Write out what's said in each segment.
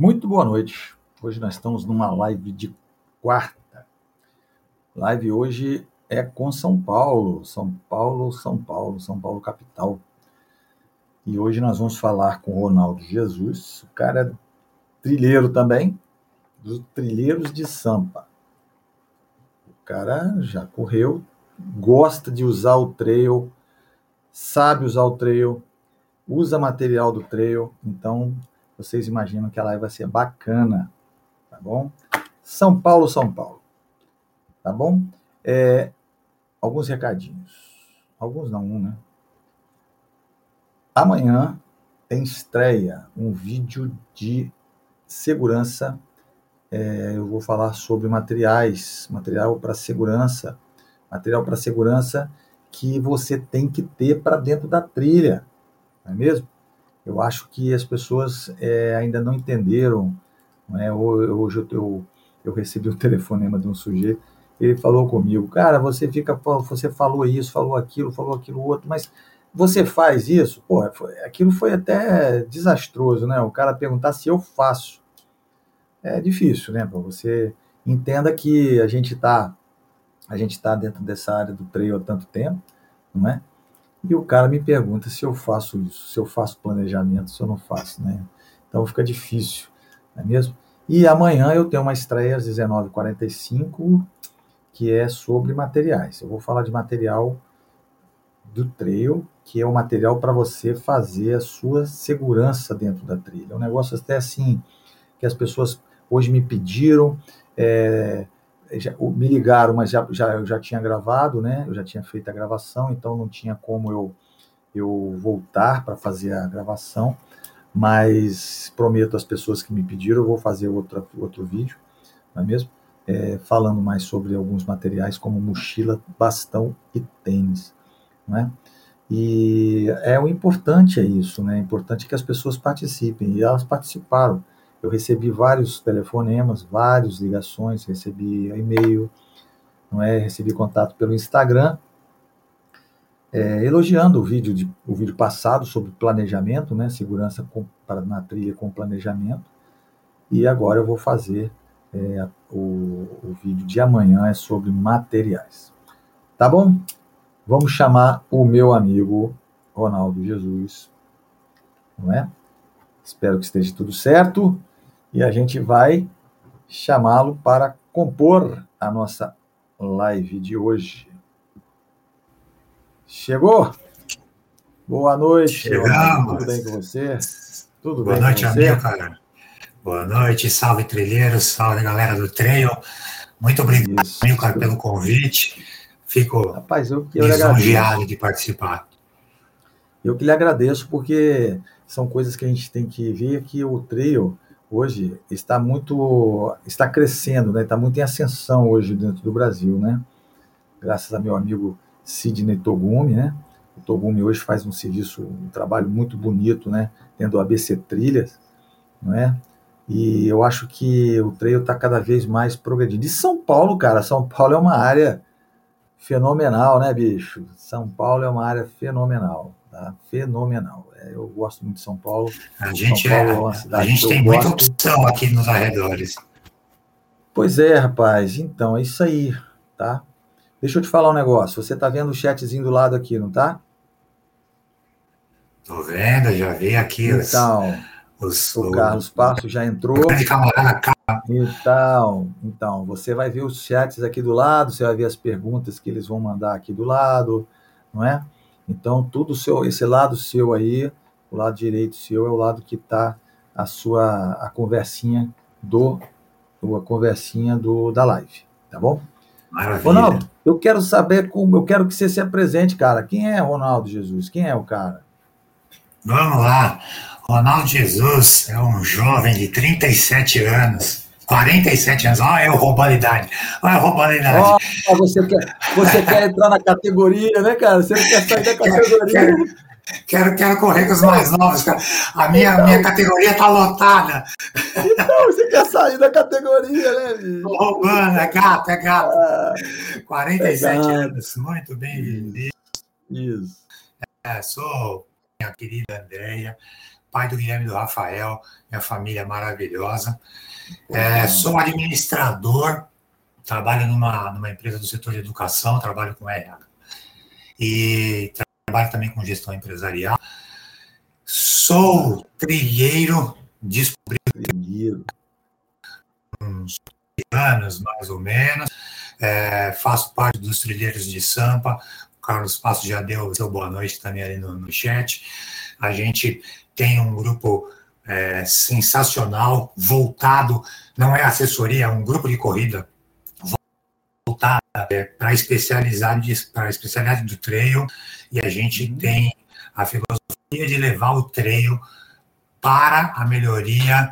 Muito boa noite. Hoje nós estamos numa live de quarta. Live hoje é com São Paulo, São Paulo, São Paulo, São Paulo capital. E hoje nós vamos falar com o Ronaldo Jesus, o cara é trilheiro também, dos trilheiros de Sampa. O cara já correu, gosta de usar o trail, sabe usar o trail, usa material do trail, então vocês imaginam que a live vai ser bacana, tá bom? São Paulo, São Paulo, tá bom? É, alguns recadinhos, alguns não, né? Amanhã tem estreia um vídeo de segurança. É, eu vou falar sobre materiais, material para segurança, material para segurança que você tem que ter para dentro da trilha, não é mesmo? Eu acho que as pessoas é, ainda não entenderam. Né? Hoje eu, eu, eu recebi um telefonema de um sujeito, ele falou comigo, cara, você fica, você falou isso, falou aquilo, falou aquilo outro, mas você faz isso? Pô, aquilo foi até desastroso, né? O cara perguntar se eu faço. É difícil, né? Para você entenda que a gente está a gente está dentro dessa área do trail há tanto tempo, não é? E o cara me pergunta se eu faço isso, se eu faço planejamento, se eu não faço, né? Então fica difícil, não é mesmo? E amanhã eu tenho uma estreia às 19h45, que é sobre materiais. Eu vou falar de material do trail, que é o material para você fazer a sua segurança dentro da trilha. É um negócio até assim, que as pessoas hoje me pediram, é, já, me ligaram, mas já, já, eu já tinha gravado, né? Eu já tinha feito a gravação, então não tinha como eu, eu voltar para fazer a gravação. Mas prometo às pessoas que me pediram, eu vou fazer outra, outro vídeo, não é mesmo? É, falando mais sobre alguns materiais como mochila, bastão e tênis, né? E é o importante é isso, né? É importante que as pessoas participem e elas participaram. Eu recebi vários telefonemas, várias ligações, recebi e-mail, não é? Recebi contato pelo Instagram, é, elogiando o vídeo, de, o vídeo passado sobre planejamento, né? Segurança com, para, na trilha com planejamento. E agora eu vou fazer é, o, o vídeo de amanhã é sobre materiais. Tá bom? Vamos chamar o meu amigo Ronaldo Jesus, não é? Espero que esteja tudo certo e a gente vai chamá-lo para compor a nossa live de hoje. Chegou? Boa noite. Chegamos. Tudo bem com você? Tudo Boa bem noite, com você? amigo, cara. Boa noite, salve trilheiros, salve galera do trail. Muito obrigado, Isso. amigo, cara, pelo convite. Fico Rapaz, eu, eu lisonjeado de participar. Eu que lhe agradeço, porque são coisas que a gente tem que ver que o trail hoje está muito está crescendo, né? Está muito em ascensão hoje dentro do Brasil, né? Graças a meu amigo Sidney Togumi, né? O Togumi hoje faz um serviço, um trabalho muito bonito, né? Tendo o ABC Trilhas, não é? E eu acho que o trail está cada vez mais progredindo. E São Paulo, cara, São Paulo é uma área fenomenal, né, bicho? São Paulo é uma área fenomenal, tá? Fenomenal. É, eu gosto muito de São Paulo. A gente, Paulo é, é a gente tem muita opção aqui nos arredores. Pois é, rapaz. Então, é isso aí, tá? Deixa eu te falar um negócio. Você tá vendo o chatzinho do lado aqui, não tá? Tô vendo, já vi aqui. Então, os, o, o Carlos Passo já entrou. Então, então, você vai ver os chats aqui do lado, você vai ver as perguntas que eles vão mandar aqui do lado, não é? Então, tudo seu, esse lado seu aí, o lado direito seu é o lado que está a sua a conversinha do a conversinha do da live, tá bom? Maravilha. Ronaldo, eu quero saber como, eu quero que você se apresente, cara. Quem é Ronaldo Jesus? Quem é o cara? Vamos lá. Ronaldo Jesus é um jovem de 37 anos 47 anos. Olha eu roubando idade. Olha eu roubando idade. Oh, você, quer, você quer entrar na categoria, né, cara? Você não quer sair da categoria. Quero, quero, quero correr com os mais novos, cara. A minha, então, minha categoria tá lotada. Então, você quer sair da categoria, né, bicho? Tô roubando, é gato, é gato. Ah, 47 é anos, muito bem vivido. Isso. É, sou minha querida Andréia pai do Guilherme e do Rafael, minha família maravilhosa. É, sou administrador, trabalho numa, numa empresa do setor de educação, trabalho com RH. E trabalho também com gestão empresarial. Sou trilheiro, descobri uns anos, mais ou menos. É, faço parte dos trilheiros de Sampa. O Carlos Passo já deu seu boa noite também ali no, no chat. A gente tem um grupo é, sensacional, voltado, não é assessoria, é um grupo de corrida voltada é, para a especialidade, para a especialidade do trail, e a gente uhum. tem a filosofia de levar o trail para a melhoria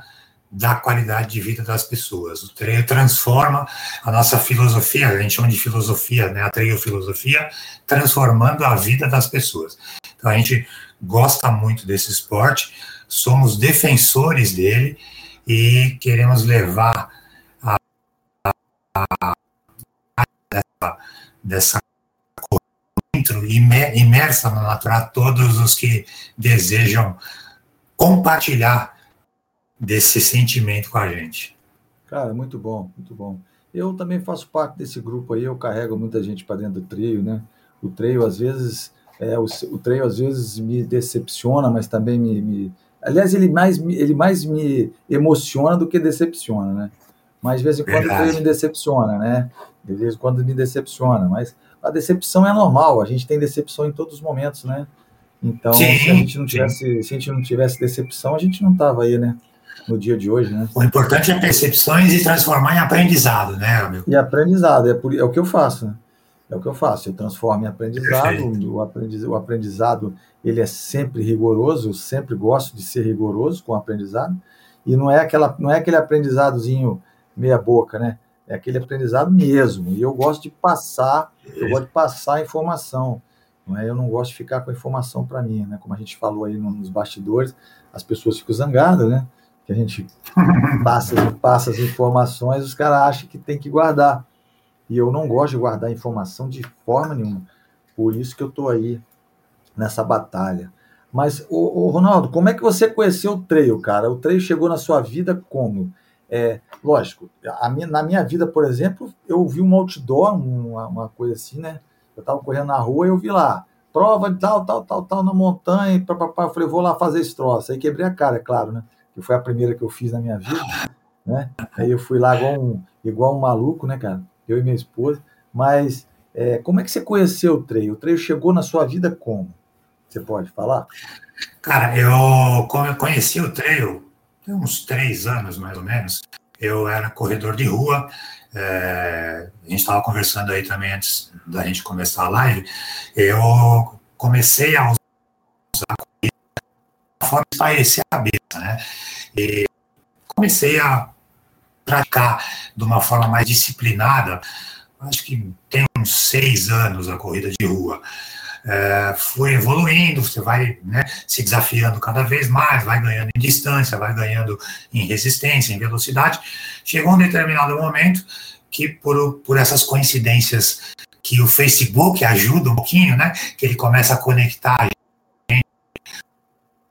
da qualidade de vida das pessoas. O trail transforma a nossa filosofia, a gente chama de filosofia, né, a trail filosofia, transformando a vida das pessoas. Então a gente gosta muito desse esporte, somos defensores dele e queremos levar a, a, a dessa, dessa imersa na natureza todos os que desejam compartilhar desse sentimento com a gente. Cara, muito bom, muito bom. Eu também faço parte desse grupo aí, eu carrego muita gente para dentro do trio, né? O trio às vezes é, o, o trio às vezes me decepciona, mas também me, me, Aliás, ele mais, ele mais me emociona do que decepciona, né? Mas de vez em quando Verdade. ele me decepciona, né? De vez em quando me decepciona, mas a decepção é normal, a gente tem decepção em todos os momentos, né? Então, sim, se a gente não tivesse, sim. se a gente não tivesse decepção, a gente não tava aí, né? No dia de hoje, né? O importante é percepções e transformar em aprendizado, né, amigo? E aprendizado, é, por, é o que eu faço, né? É o que eu faço, eu transformo em aprendizado, o aprendizado, o aprendizado ele é sempre rigoroso, eu sempre gosto de ser rigoroso com o aprendizado, e não é, aquela, não é aquele aprendizadozinho meia boca, né? É aquele aprendizado mesmo, e eu gosto de passar, eu gosto de passar a informação, não é? Eu não gosto de ficar com a informação para mim, né? Como a gente falou aí nos bastidores, as pessoas ficam zangadas, né? Que a gente passa, passa as informações, os caras acham que tem que guardar. E eu não gosto de guardar informação de forma nenhuma. Por isso que eu estou aí nessa batalha. Mas, o, o, Ronaldo, como é que você conheceu o trail, cara? O trail chegou na sua vida como? É, lógico, minha, na minha vida, por exemplo, eu vi um outdoor, uma, uma coisa assim, né? Eu estava correndo na rua e eu vi lá, prova de tal, tal, tal, tal, na montanha, papapá. Eu falei, vou lá fazer esse troço. Aí quebrei a cara, é claro, né? Que foi a primeira que eu fiz na minha vida, né? Aí eu fui lá igual um, igual um maluco, né, cara? Eu e minha esposa. Mas é, como é que você conheceu o treino? O treino chegou na sua vida como? Você pode falar? Cara, eu, conheci o treino tem uns três anos, mais ou menos. Eu era corredor de rua. É, a gente estava conversando aí também antes da gente começar a live. Eu comecei a usar a corrida de forma de espairecer a cabeça, né? E comecei a praticar de uma forma mais disciplinada, acho que tem uns seis anos a corrida de rua. É, foi evoluindo, você vai né, se desafiando cada vez mais, vai ganhando em distância, vai ganhando em resistência, em velocidade. Chegou um determinado momento que, por, por essas coincidências que o Facebook ajuda um pouquinho, né, que ele começa a conectar a gente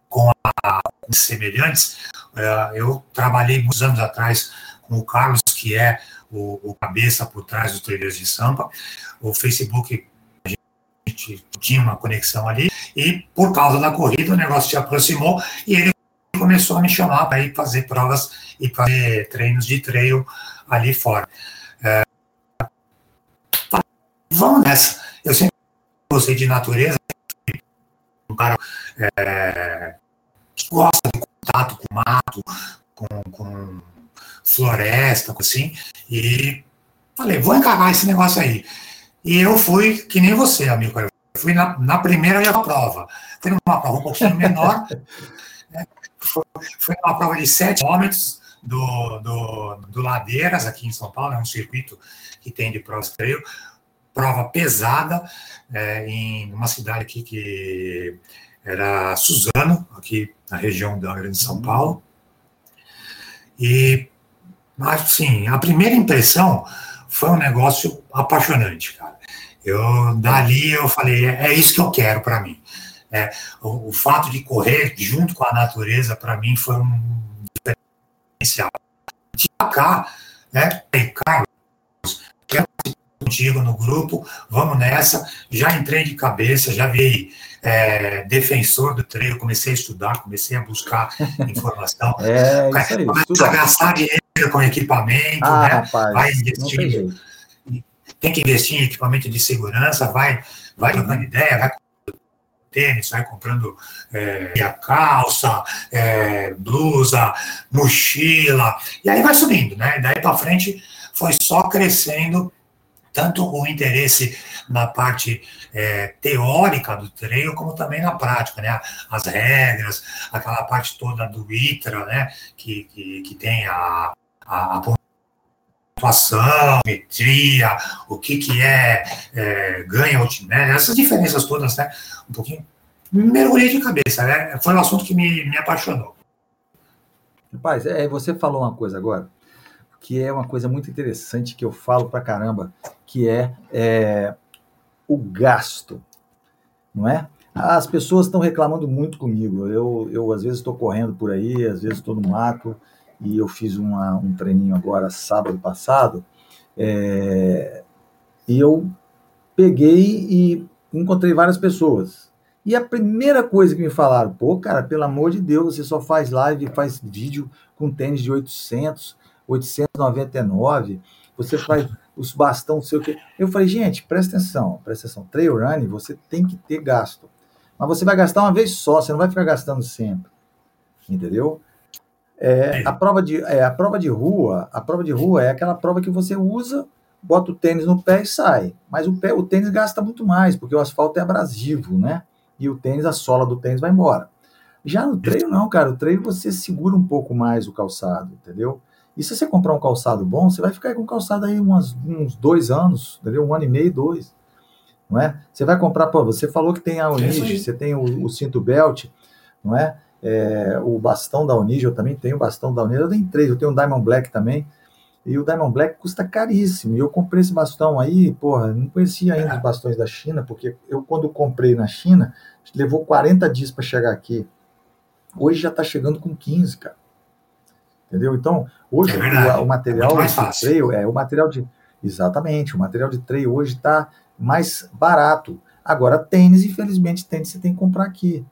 com, a, semelhantes. É, eu trabalhei muitos anos atrás com o Carlos, que é o, o cabeça por trás dos Trilheiros de Sampa. O Facebook, a gente tinha uma conexão ali, e por causa da corrida o negócio se aproximou e ele começou a me chamar para ir fazer provas e fazer treinos de trail ali fora. É, vamos nessa. Eu sempre gostei de natureza, um cara é, que gosta de contato com mato, com, com floresta, assim, e falei, vou encarnar esse negócio aí. E eu fui, que nem você, amigo, eu fui na, na primeira prova. Fui numa prova um pouquinho menor, né? foi, foi uma prova de 7 quilômetros do, do, do Ladeiras, aqui em São Paulo, é um circuito que tem de provas trail, prova pesada, é, em uma cidade aqui que era Suzano, aqui na região da Grande São Paulo. E mas, sim, a primeira impressão foi um negócio apaixonante, cara. Eu, dali, eu falei, é, é isso que eu quero para mim. É, o, o, fato de correr junto com a natureza, para mim, foi um diferencial. De cá, né, Carlos, quero contigo no grupo, vamos nessa. Já entrei de cabeça, já vi é, defensor do treino, comecei a estudar, comecei a buscar informação. é, isso aí, gastar dinheiro com equipamento, ah, né? Rapaz, vai investir. Tem que investir em equipamento de segurança, vai, vai trocando ideia, vai tênis, vai comprando é, a calça, é, blusa, mochila, e aí vai subindo, né? Daí para frente foi só crescendo tanto o interesse na parte é, teórica do treino, como também na prática, né? As regras, aquela parte toda do ITRA, né? Que, que, que tem a, a, a pontuação, metria, o que, que é, é ganha ultimate, essas diferenças todas, né? Um pouquinho. Mergulhei de cabeça, né? Foi um assunto que me, me apaixonou. Rapaz, é, você falou uma coisa agora, que é uma coisa muito interessante que eu falo pra caramba, que é, é o gasto, não é? As pessoas estão reclamando muito comigo. Eu, eu às vezes estou correndo por aí, às vezes estou no mato, e eu fiz uma, um treininho agora sábado passado, é, e eu peguei e encontrei várias pessoas. E a primeira coisa que me falaram, pô, cara, pelo amor de Deus, você só faz live, faz vídeo com tênis de 800, 899, você faz os bastão, sei o quê. Eu falei, gente, presta atenção, presta atenção. Trail running, você tem que ter gasto. Mas você vai gastar uma vez só, você não vai ficar gastando sempre. Entendeu? É, a, prova de, é, a prova de rua, a prova de rua é aquela prova que você usa, bota o tênis no pé e sai. Mas o, pé, o tênis gasta muito mais, porque o asfalto é abrasivo, né? E o tênis, a sola do tênis vai embora. Já no treino, não, cara. O treino você segura um pouco mais o calçado, entendeu? E se você comprar um calçado bom, você vai ficar com calçado aí umas, uns dois anos, entendeu? Um ano e meio, dois. Não é? Você vai comprar, pô, você falou que tem a Unige, você tem o, o cinto belt, não é? É? O bastão da Unige, eu também tenho o bastão da Unige, eu tenho três, eu tenho um Diamond Black também, e o Diamond Black custa caríssimo, e eu comprei esse bastão aí, porra, não conhecia ainda os bastões da China, porque eu quando comprei na China, levou 40 dias para chegar aqui, hoje já está chegando com 15, cara. Entendeu? Então, hoje é o, o, material de trail, é o material de exatamente, o material de trail hoje está mais barato. Agora tênis, infelizmente, tênis você tem que comprar aqui.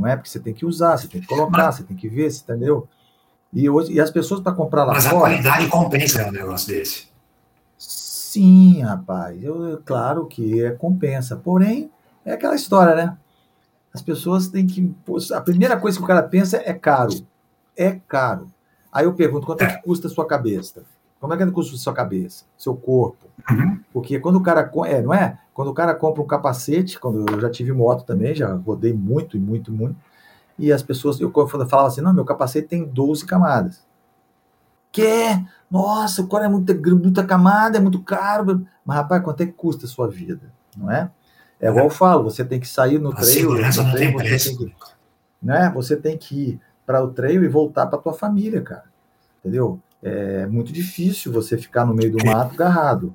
Não é porque você tem que usar, você tem que colocar, Mas... você tem que ver, você entendeu? E, hoje, e as pessoas para comprar lá Mas fora. Mas a qualidade compensa um negócio desse. Sim, rapaz. Eu, claro que é compensa. Porém, é aquela história, né? As pessoas têm que. A primeira coisa que o cara pensa é caro. É caro. Aí eu pergunto, quanto é que custa a sua cabeça? Como é que custa a sua cabeça, seu corpo? Uhum. Porque quando o cara é, não é? Quando o cara compra um capacete, quando eu já tive moto também, já rodei muito e muito, muito, e as pessoas, eu falava assim, não, meu capacete tem 12 camadas. Que? Nossa, o cara é muita, muita camada, é muito caro. Mas, rapaz, quanto é que custa a sua vida? Não é? É igual eu falo, você tem que sair no treino. no treino, você tem que, né? Você tem que ir para o treino e voltar para tua família, cara. Entendeu? É muito difícil você ficar no meio do mato agarrado.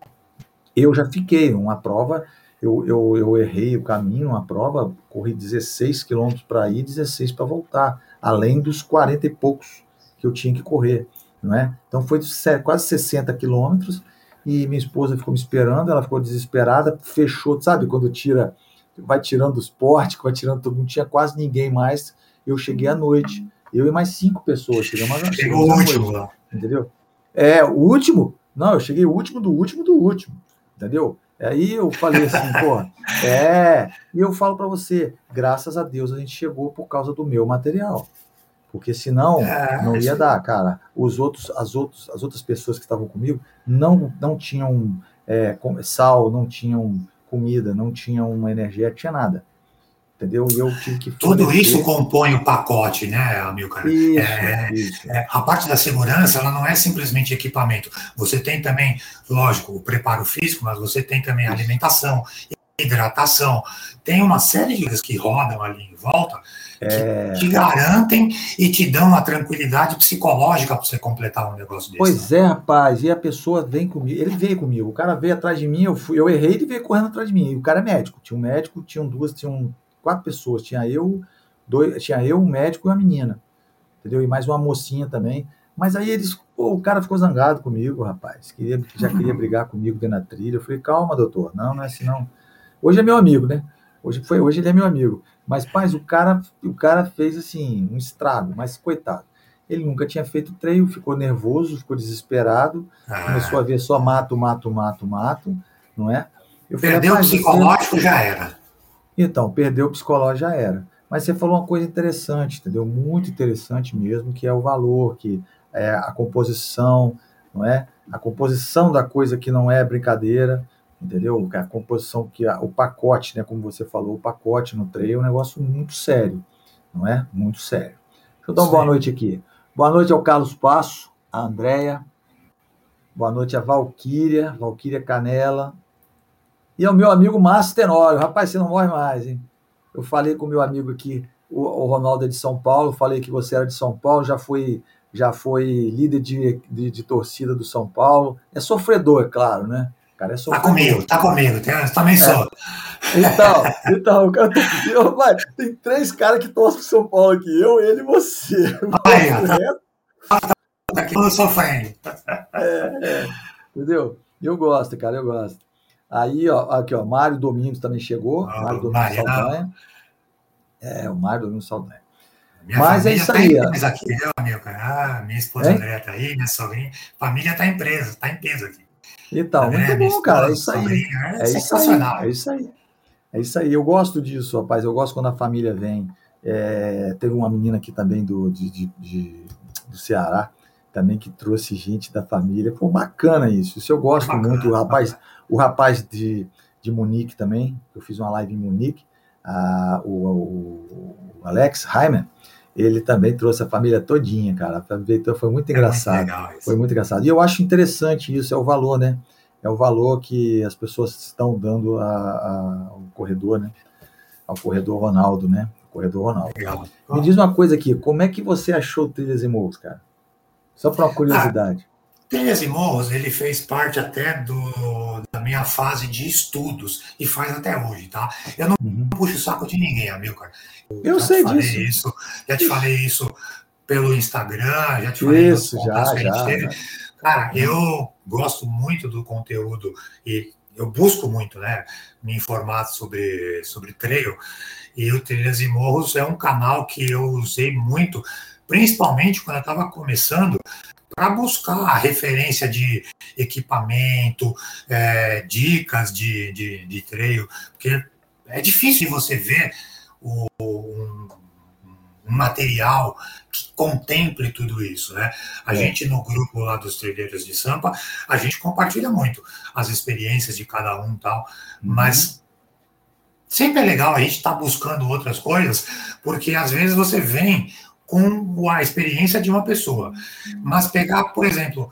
Eu já fiquei uma prova, eu, eu, eu errei o caminho, uma prova, corri 16 quilômetros para ir, 16 para voltar, além dos 40 e poucos que eu tinha que correr, não é? Então foi quase 60 quilômetros e minha esposa ficou me esperando, ela ficou desesperada, fechou, sabe, quando tira, vai tirando os portes, vai tirando, não tinha quase ninguém mais. Eu cheguei à noite, eu e mais cinco pessoas. Chegamos, Chegou o último lá. Entendeu? É, o último? Não, eu cheguei o último do último do último. Entendeu? Aí eu falei assim, pô, é. E eu falo para você, graças a Deus a gente chegou por causa do meu material. Porque senão é, não ia dar, cara. Os outros, as, outros, as outras pessoas que estavam comigo não, não tinham é, sal, não tinham comida, não tinham uma energia, tinha nada entendeu? E eu tive que Tudo isso compõe o pacote, né, Amilcar? Isso, é, isso. É, a parte da segurança, ela não é simplesmente equipamento. Você tem também, lógico, o preparo físico, mas você tem também a alimentação, hidratação. Tem uma série de coisas que rodam ali em volta que é... te garantem e te dão uma tranquilidade psicológica para você completar um negócio desse. Pois é, rapaz, e a pessoa vem comigo, ele veio comigo, o cara veio atrás de mim, eu, fui, eu errei, ele veio correndo atrás de mim, e o cara é médico, tinha um médico, tinham duas, tinham quatro pessoas. Tinha eu, dois, tinha eu, um médico e uma menina. Entendeu? E mais uma mocinha também. Mas aí eles, pô, o cara ficou zangado comigo, rapaz. Queria, já queria brigar comigo dentro da trilha. Eu falei, calma, doutor. Não, não é assim, não. Hoje é meu amigo, né? Hoje foi, hoje ele é meu amigo. Mas, paz, o cara, o cara fez assim, um estrago, mas coitado. Ele nunca tinha feito treino, ficou nervoso, ficou desesperado, ah. começou a ver só mato, mato, mato, mato, não é? Eu Perdeu o psicológico, você... já era. Então, perdeu o psicológico, já era. Mas você falou uma coisa interessante, entendeu? Muito interessante mesmo, que é o valor, que é a composição, não é? A composição da coisa que não é brincadeira, entendeu? A composição que o pacote, né, como você falou, o pacote no treino é um negócio muito sério, não é? Muito sério. Deixa eu dar uma boa noite aqui. Boa noite ao Carlos Passo, a Andréia. Boa noite a Valquíria, Valquíria Canela. E ao meu amigo Márcio Tenório. Rapaz, você não morre mais, hein? Eu falei com o meu amigo aqui, o, o Ronaldo é de São Paulo, falei que você era de São Paulo, já foi, já foi líder de, de, de torcida do São Paulo. É sofredor, é claro, né? cara é Tá comigo, tá comigo, também sou. É. Então, então eu, eu, vai, tem três caras que torcem pro São Paulo aqui, eu, ele e você. Aí, tá, tá, aqui eu sou fã. É, é, entendeu? Eu gosto, cara, eu gosto. Aí, ó, aqui, ó, Mário Domingos também chegou. Oh, Mário Domingos Saldanha. É, o Mário Domingos Saldanha. Minha Mas é isso tá aí. Tá aqui, meu amigo, cara. Ah, minha esposa André tá aí, minha sobrinha. Família tá em presa, tá em peso aqui. Então, tá muito bom, cara. É isso aí. É, é isso aí. É isso aí. É isso aí. Eu gosto disso, rapaz. Eu gosto quando a família vem. É, teve uma menina aqui também do, de, de, de, do Ceará, também que trouxe gente da família. Pô, bacana isso. Isso eu gosto bacana, muito. Rapaz, bacana. O rapaz de, de Munique também. Eu fiz uma live em Munique. Ah, o, o, Alex Heimer ele também trouxe a família todinha, cara. Então foi muito engraçado. É muito foi muito engraçado. E eu acho interessante isso, é o valor, né? É o valor que as pessoas estão dando a, a, ao corredor, né? Ao corredor Ronaldo, né? O corredor Ronaldo. Legal. Me diz uma coisa aqui, como é que você achou Trilhas e Morros, cara? Só para uma curiosidade. Ah, Trilhas e Morros, ele fez parte até do, minha fase de estudos e faz até hoje, tá? Eu não uhum. puxo o saco de ninguém, amigo, cara. Eu sei disso. Isso, já te falei isso pelo Instagram, já te falei isso, já, já, já. Cara, eu gosto muito do conteúdo e eu busco muito, né, me informar sobre, sobre trail. E o Trilhas e Morros é um canal que eu usei muito, principalmente quando eu estava começando, para buscar a referência de equipamento, é, dicas de, de, de trail, porque é difícil você ver o, um, um, material que contemple tudo isso, né? A é. gente no grupo lá dos trilheiros de Sampa, a gente compartilha muito as experiências de cada um tal, uhum. mas sempre é legal a gente estar tá buscando outras coisas, porque às vezes você vem com a experiência de uma pessoa. Mas pegar, por exemplo,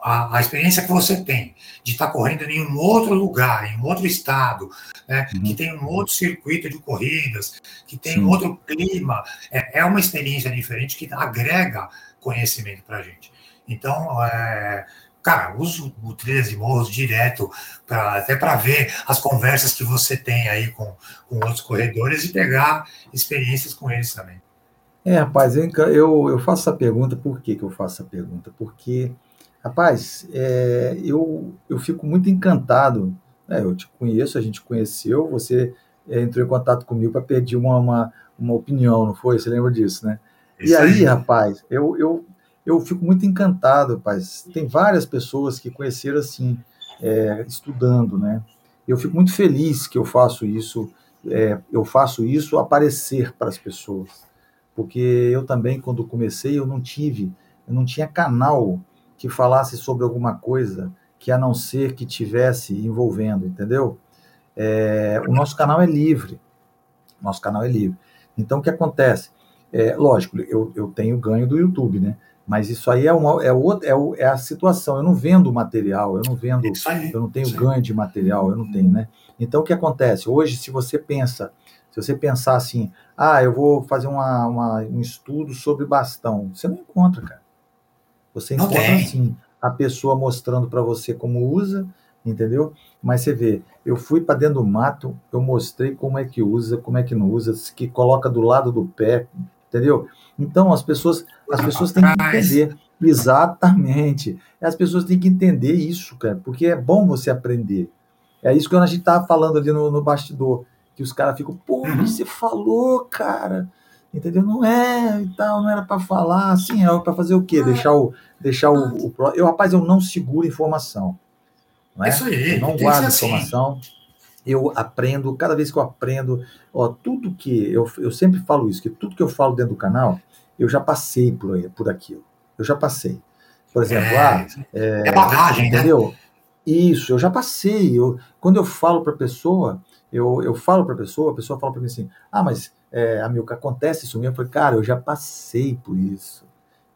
a, a experiência que você tem de estar correndo em um outro lugar, em um outro estado, né, uhum. que tem um outro circuito de corridas, que tem Sim. outro clima, é, é, uma experiência diferente que agrega conhecimento para a gente. Então, é, cara, uso o Trilhas e Morros direto, pra, até para ver as conversas que você tem aí com, com outros corredores e pegar experiências com eles também. É, rapaz, eu, eu faço essa pergunta, por que, que eu faço essa pergunta? Porque, rapaz, é, eu, eu fico muito encantado. Né? Eu te conheço, a gente conheceu, você é, entrou em contato comigo para pedir uma, uma, uma, opinião, não foi? Você lembra disso, né? Isso e aí, aí, rapaz, eu, eu, eu fico muito encantado, rapaz. Tem várias pessoas que conheceram assim, é, estudando, né? Eu fico muito feliz que eu faço isso, é, eu faço isso aparecer para as pessoas porque eu também, quando comecei, eu não tive, eu não tinha canal que falasse sobre alguma coisa que a não ser que tivesse envolvendo, entendeu? É, o nosso canal é livre, nosso canal é livre. Então, o que acontece? É, lógico, eu, eu tenho ganho do YouTube, né? Mas isso aí é, uma, é, outra, é, é a situação. Eu não vendo material, eu não vendo, eu não tenho ganho de material, eu não tenho, né? Então, o que acontece? Hoje, se você pensa se você pensar assim, ah, eu vou fazer uma, uma, um estudo sobre bastão, você não encontra, cara. Você encontra assim, a pessoa mostrando para você como usa, entendeu? Mas você vê, eu fui para dentro do mato, eu mostrei como é que usa, como é que não usa, que coloca do lado do pé, entendeu? Então as pessoas, as pessoas têm que entender exatamente. As pessoas têm que entender isso, cara, porque é bom você aprender. É isso que a gente tava falando ali no, no bastidor, que os caras ficam, pô, uhum. você falou, cara, entendeu? Não é e tal, não era para falar, assim, é para fazer o quê? Ah. Deixar o, deixar o, o, eu rapaz, eu não seguro informação. Não é? Isso aí, eu não guardo assim. informação. Eu aprendo, cada vez que eu aprendo, ó, tudo que eu, eu sempre falo isso, que tudo que eu falo dentro do canal, eu já passei por, por aquilo. Eu já passei. Por exemplo, é, ah, é, é bagagem, né? entendeu? Né? Isso, eu já passei. Eu, quando eu falo para a pessoa, eu, eu falo para a pessoa, a pessoa fala para mim assim: ah, mas, é, amigo, acontece isso mesmo? Eu falei, cara, eu já passei por isso.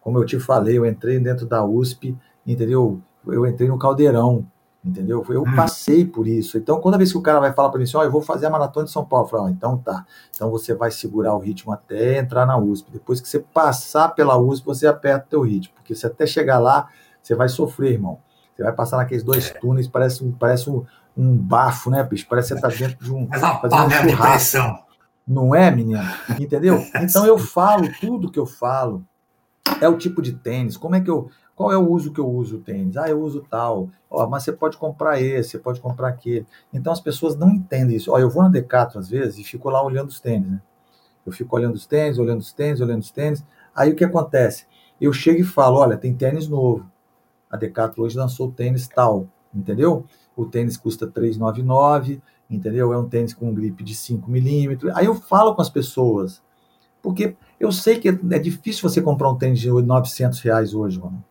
Como eu te falei, eu entrei dentro da USP, entendeu? Eu entrei no caldeirão entendeu? Eu hum. passei por isso. Então, toda vez que o cara vai falar para mim assim, ó, oh, eu vou fazer a maratona de São Paulo, eu falo, oh, então tá. Então você vai segurar o ritmo até entrar na USP. Depois que você passar pela USP, você aperta o teu ritmo, porque se até chegar lá, você vai sofrer, irmão. Você vai passar naqueles dois é. túneis, parece um, parece um, um bafo, né, bicho? Parece que você tá dentro de um, uma panela um de pressão. Não é, menina? Entendeu? Então eu falo tudo que eu falo. É o tipo de tênis, como é que eu qual é o uso que eu uso o tênis? Ah, eu uso tal. Ó, mas você pode comprar esse, você pode comprar aquele. Então as pessoas não entendem isso. Ó, eu vou na Decathlon às vezes e fico lá olhando os tênis, né? Eu fico olhando os tênis, olhando os tênis, olhando os tênis. Aí o que acontece? Eu chego e falo, olha, tem tênis novo. A Decathlon hoje lançou tênis tal, entendeu? O tênis custa 399, entendeu? É um tênis com um grip de 5 milímetros. Aí eu falo com as pessoas, porque eu sei que é difícil você comprar um tênis de 900 reais hoje, mano.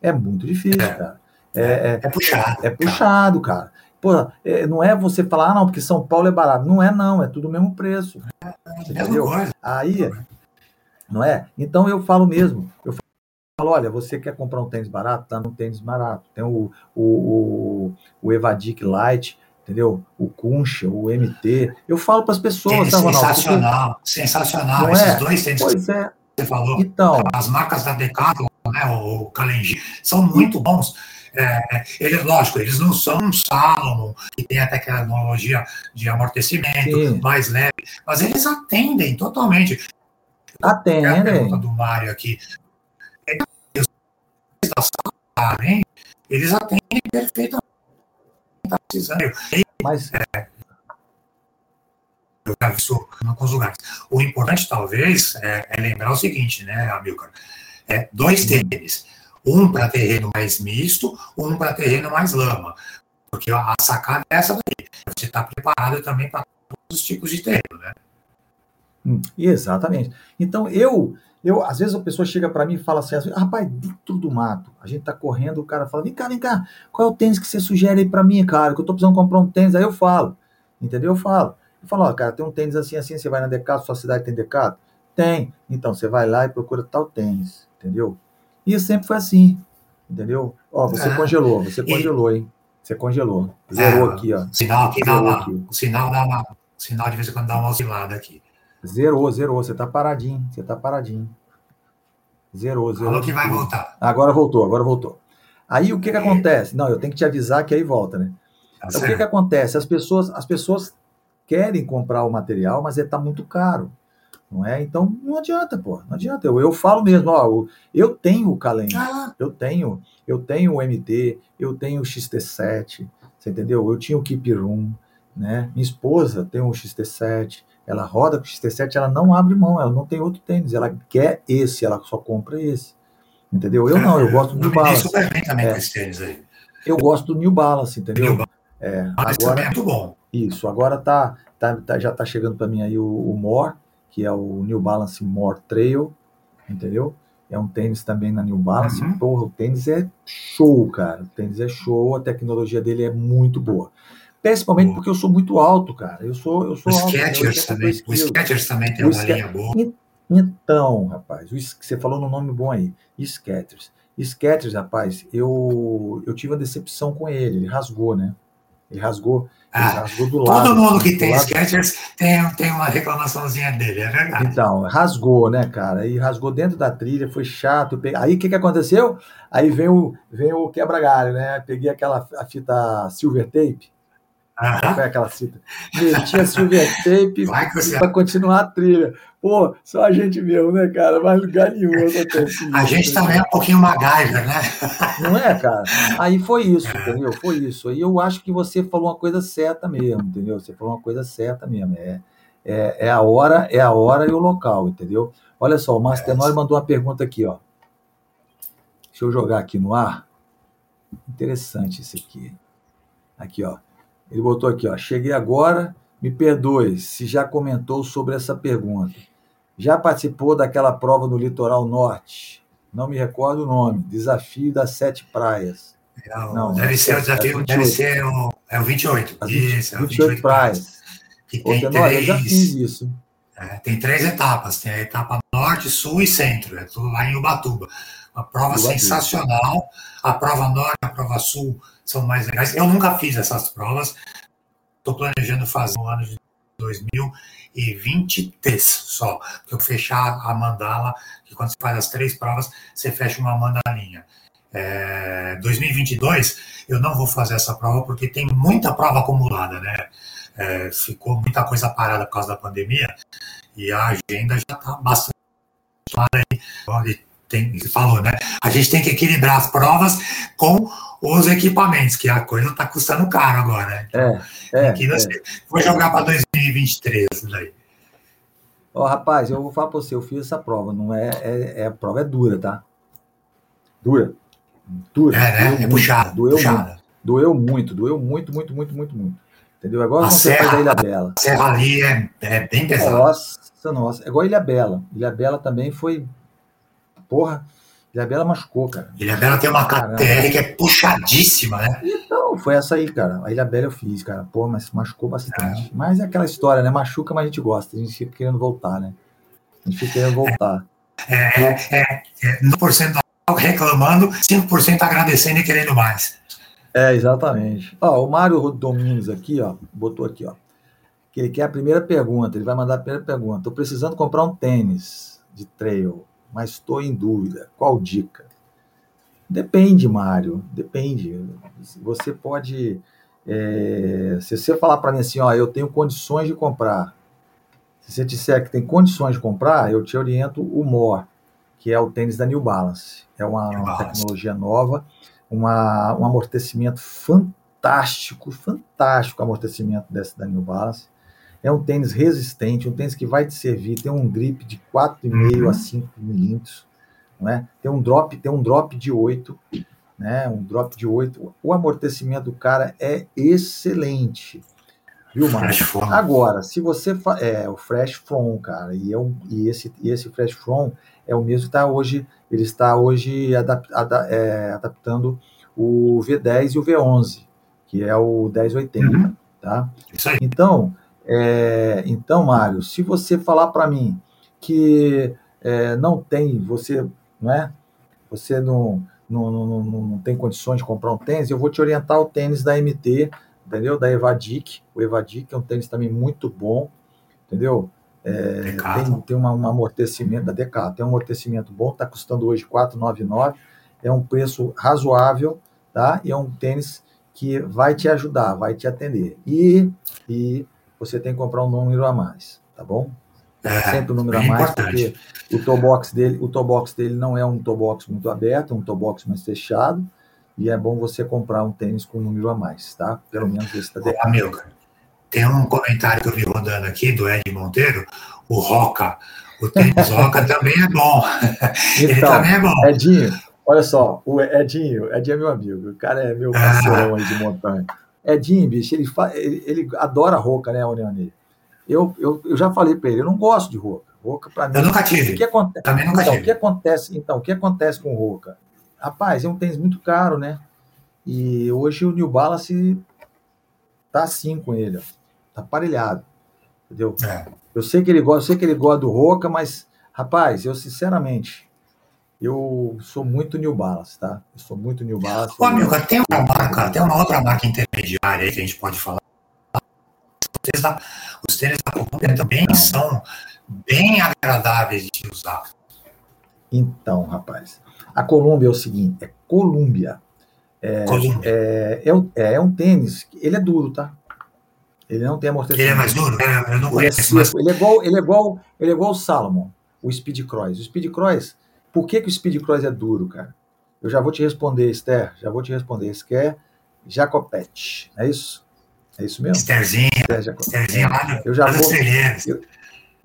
É muito difícil, é. cara. É, é, é, puxado. É puxado, cara. Pô, é, não é você falar, ah, não, porque São Paulo é barato. Não é, não, é tudo o mesmo preço. É, entendeu? Aí, não é? Então eu falo mesmo. Eu falo, olha, você quer comprar um tênis barato? Tá no tênis barato. Tem o, o, o, o Evadic Light, entendeu? O Kuncha, o MT. Eu falo para as pessoas, tá, Ronaldo? Sensacional, porque... sensacional. Esses é? dois tênis pois é. você falou. Então, as marcas da Decathlon né, o Kalenji, são muito bons. É, ele, lógico, eles não são um Salomon, que tem a tecnologia de amortecimento Sim. mais leve, mas eles atendem totalmente. Atendem. A pergunta do Mário aqui. Eles, eles atendem perfeitamente. Tá precisando. Mas, é, eu já vi isso lugares. O importante, talvez, é, é lembrar o seguinte, né, Amilcar? É, dois tênis. Um para terreno mais misto, um para terreno mais lama. Porque a sacada é essa daí. Você está preparado também para todos os tipos de terreno, né? Hum, exatamente. Então, eu, eu, às vezes a pessoa chega para mim e fala assim, rapaz, dentro do mato, a gente tá correndo, o cara fala, vem cá, vem cá, qual é o tênis que você sugere aí para mim, cara, que eu tô precisando comprar um tênis, aí eu falo, entendeu? Eu falo. Eu falo, ó, cara, tem um tênis assim, assim, você vai na Decathlon, sua cidade tem Decathlon? Tem. Então, você vai lá e procura tal tênis entendeu? E sempre foi assim, entendeu? Ó, você é. congelou, você congelou, hein? Você congelou. Zerou é, aqui, ó. Sinal aqui dá uma, aqui. O sinal dá uma. O sinal de vez em quando dá uma oscilada aqui. Zerou, zerou. Você tá paradinho. Você tá paradinho. Zerou, zerou. Falou que vai voltar. Agora voltou, agora voltou. Aí o que que acontece? Não, eu tenho que te avisar que aí volta, né? Tá então, o que que acontece? As pessoas, as pessoas querem comprar o material, mas está muito caro não é? Então não adianta, pô, não adianta. Eu, eu falo mesmo, ó, eu tenho o Calend, ah. eu tenho, eu tenho o MT, eu tenho o XT7, você entendeu? Eu tinha o Keep Room, né? Minha esposa tem um XT7, ela roda com o XT7, ela não abre mão, ela não tem outro tênis, ela quer esse, ela só compra esse. Entendeu? Eu não, eu gosto do New Balance. Super bem também é, esse tênis aí. Eu gosto do New Balance, entendeu? New é, agora, é muito bom. Isso, agora tá, tá, tá já tá chegando para mim aí o, o More, que é o New Balance More Trail, entendeu? É um tênis também na New Balance. Uhum. Porra, o tênis é show, cara. O tênis é show, a tecnologia dele é muito boa. Principalmente porque eu sou muito alto, cara. Eu sou, eu sou o alto. Skechers também. O Skechers também tem o uma linha boa. Então, rapaz, você falou no nome bom aí. Skechers. Skechers, rapaz, eu, eu tive uma decepção com ele. Ele rasgou, né? Ele rasgou, ah, ele rasgou do lado. Todo mundo que tem Skechers tem, tem uma reclamaçãozinha dele, é verdade. Então, rasgou, né, cara? E rasgou dentro da trilha, foi chato. Aí o que, que aconteceu? Aí vem o, vem o quebra-galho, né? Peguei aquela a fita silver tape. Foi aquela fita. Meti a silver tape para continuar a trilha. Pô, só a gente mesmo, né, cara? Mas lugar nenhum acontece A gente também é um pouquinho MacGyver, né? Não é, cara? Aí foi isso, entendeu? Foi isso. Aí eu acho que você falou uma coisa certa mesmo, entendeu? Você falou uma coisa certa mesmo. É, é, é a hora, é a hora e o local, entendeu? Olha só, o Masternoy mandou uma pergunta aqui, ó. Deixa eu jogar aqui no ar. Interessante isso aqui. Aqui, ó. Ele botou aqui, ó. Cheguei agora, me perdoe se já comentou sobre essa pergunta. Já participou daquela prova no litoral norte? Não me recordo o nome. Desafio das Sete Praias. Não, não deve ser o desafio, é deve ser o, é o 28. As 20, isso, 28, 28 praias. Que tem três, eu já fiz isso. É, tem três etapas. Tem a etapa norte, sul e centro. É tudo lá em Ubatuba. Uma prova sensacional. A prova norte e a prova sul são mais legais. Eu nunca fiz essas provas. Estou planejando fazer no ano de 2023 só, que eu fechar a mandala, que quando você faz as três provas, você fecha uma mandalinha. É, 2022 eu não vou fazer essa prova porque tem muita prova acumulada, né? É, ficou muita coisa parada por causa da pandemia e a agenda já está bastante aí. Tem, falou, né? A gente tem que equilibrar as provas com os equipamentos, que a coisa está custando caro agora. Né? É, é, é. Vou jogar para 2023 daí. Ó, oh, rapaz, eu vou falar para você, eu fiz essa prova, não é, é, é, a prova é dura, tá? Dura. Dura. É, né? É puxada. Doeu puxada. muito. Doeu muito, doeu muito, muito, muito, muito, muito. Entendeu? É igual a serra, Ilha Bela. A serra ali é, é bem pesada. Nossa, nossa. É igual a Ilha Bela. Ilha Bela também foi. Porra, Ilhabela machucou, cara. Ilhabela tem uma KTR que é puxadíssima, né? Então, foi essa aí, cara. A Ilhabela eu fiz, cara. Pô, mas machucou bastante. É. Mas é aquela história, né? Machuca, mas a gente gosta. A gente fica querendo voltar, né? A gente fica querendo voltar. É, é, é, é 9% reclamando, 5% agradecendo e querendo mais. É, exatamente. Ó, o Mário Domingos aqui, ó, botou aqui, ó, que ele quer a primeira pergunta, ele vai mandar a primeira pergunta. Estou precisando comprar um tênis de trail mas estou em dúvida. Qual dica? Depende, Mário, depende. Você pode. É, se você falar para mim assim, ó, eu tenho condições de comprar. Se você disser que tem condições de comprar, eu te oriento o MOR, que é o tênis da New Balance. É uma, uma tecnologia nova, uma, um amortecimento fantástico, fantástico amortecimento desse da New Balance. É um tênis resistente, um tênis que vai te servir, tem um grip de 4,5 uhum. a 5 milímetros, né? tem um drop, tem um drop de 8, né? um drop de 8. O amortecimento do cara é excelente. Viu, Marcos? Agora, se você fa... é o Fresh From, cara, e, é um, e esse e esse Fresh From é o mesmo que está hoje, ele está hoje adap, ada, é, adaptando o V10 e o V11, que é o 1080, uhum. tá? Então, é, então, Mário, se você falar para mim que é, não tem, você, não é? Você não, não, não, não, tem condições de comprar um tênis, eu vou te orientar o tênis da MT, entendeu? Da Evadic. O Evadic é um tênis também muito bom, entendeu? É, tem, tem uma, um amortecimento da DK, tem um amortecimento bom, está custando hoje 499, é um preço razoável, tá? E é um tênis que vai te ajudar, vai te atender. E, e você tem que comprar um número a mais, tá bom? É, Sempre um número a mais, importante. porque o tobox dele, o tobox dele não é um tobox muito aberto, é um tobox mais fechado, e é bom você comprar um tênis com um número a mais, tá? Pelo menos esse tá Amigo, tem um comentário que eu vi rodando aqui do Ed Monteiro, o Roca. O tênis Roca também é bom. Ele então, também é bom. Edinho, olha só, o Edinho, Edinho é meu amigo, o cara é meu parceirão ah. aí de montanha. Edinho, bicho, ele, ele, ele adora roca, né, Oriane? Eu, eu, eu já falei para ele, eu não gosto de roca. Roca para mim. Eu nunca tive. O que acontece? Também nunca então, tive. O que acontece? Então, o que acontece com roca? Rapaz, é um tênis muito caro, né? E hoje o New Balance tá assim com ele, ó. Tá aparelhado. Entendeu? É. Eu sei que ele gosta, eu sei que ele gosta do Roca, mas rapaz, eu sinceramente eu sou muito New Balance, tá? Eu sou muito New Balance. Ô, amigo, tem uma marca, tem uma outra marca intermediária aí que a gente pode falar. Os tênis da, Columbia também Não. são bem agradáveis de usar. Então, rapaz, a Columbia é o seguinte, é Columbia. É, é, é, um, é, é um tênis, ele é duro, tá? Ele não tem amortecimento. Ele é mais duro? É, eu não conheço. Ele é, mas... ele é igual, ele é igual, ele é igual o Salomon, o Speed Cross. O Speed Cross, por que, que o Speed Cross é duro, cara? Eu já vou te responder, Esther, já vou te responder. É Jacopete, é isso? É isso mesmo? Estherzinha. Estherzinha lá eu já vou, eu,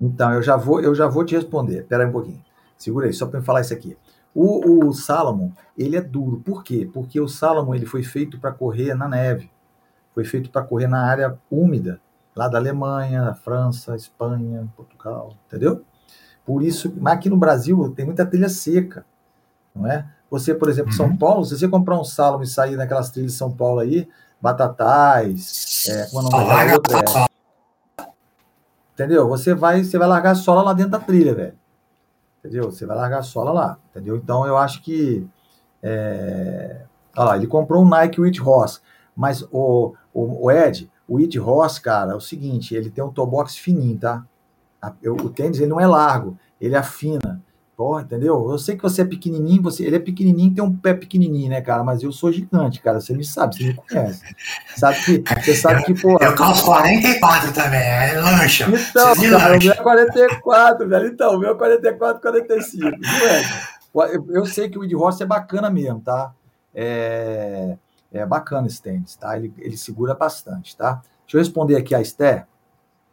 Então, eu já vou, eu já vou te responder. Espera aí um pouquinho. Segura aí, só para falar isso aqui. O, o Salomon, ele é duro. Por quê? Porque o Salomon ele foi feito para correr na neve. Foi feito para correr na área úmida, lá da Alemanha, da França, Espanha, Portugal, entendeu? Por isso, mas aqui no Brasil tem muita trilha seca, não é? Você, por exemplo, uhum. São Paulo, se você comprar um Salomon e sair naquelas trilhas de São Paulo aí, Batatais, é, como não vai outra, é, entendeu? Você vai, você vai largar a sola lá dentro da trilha, velho. Entendeu? Você vai largar a sola lá, entendeu? Então eu acho que. É... Olha lá, ele comprou um Nike Wheat Ross, mas o, o, o Ed, o Wheat Ross, cara, é o seguinte: ele tem um toe box fininho, tá? O tênis ele não é largo, ele afina. Pô, entendeu? Eu sei que você é pequenininho, você, ele é pequenininho, tem um pé pequenininho, né, cara? Mas eu sou gigante, cara. Você me sabe, você me conhece. Sabe que, você sabe que, pô. Eu calço 44 também, é lancha. Então, cara, o meu é 44, velho. Então, o meu é 44, 45. Ué, eu, eu sei que o Ed Ross é bacana mesmo, tá? É, é bacana esse tênis, tá? Ele, ele segura bastante, tá? Deixa eu responder aqui a Esther.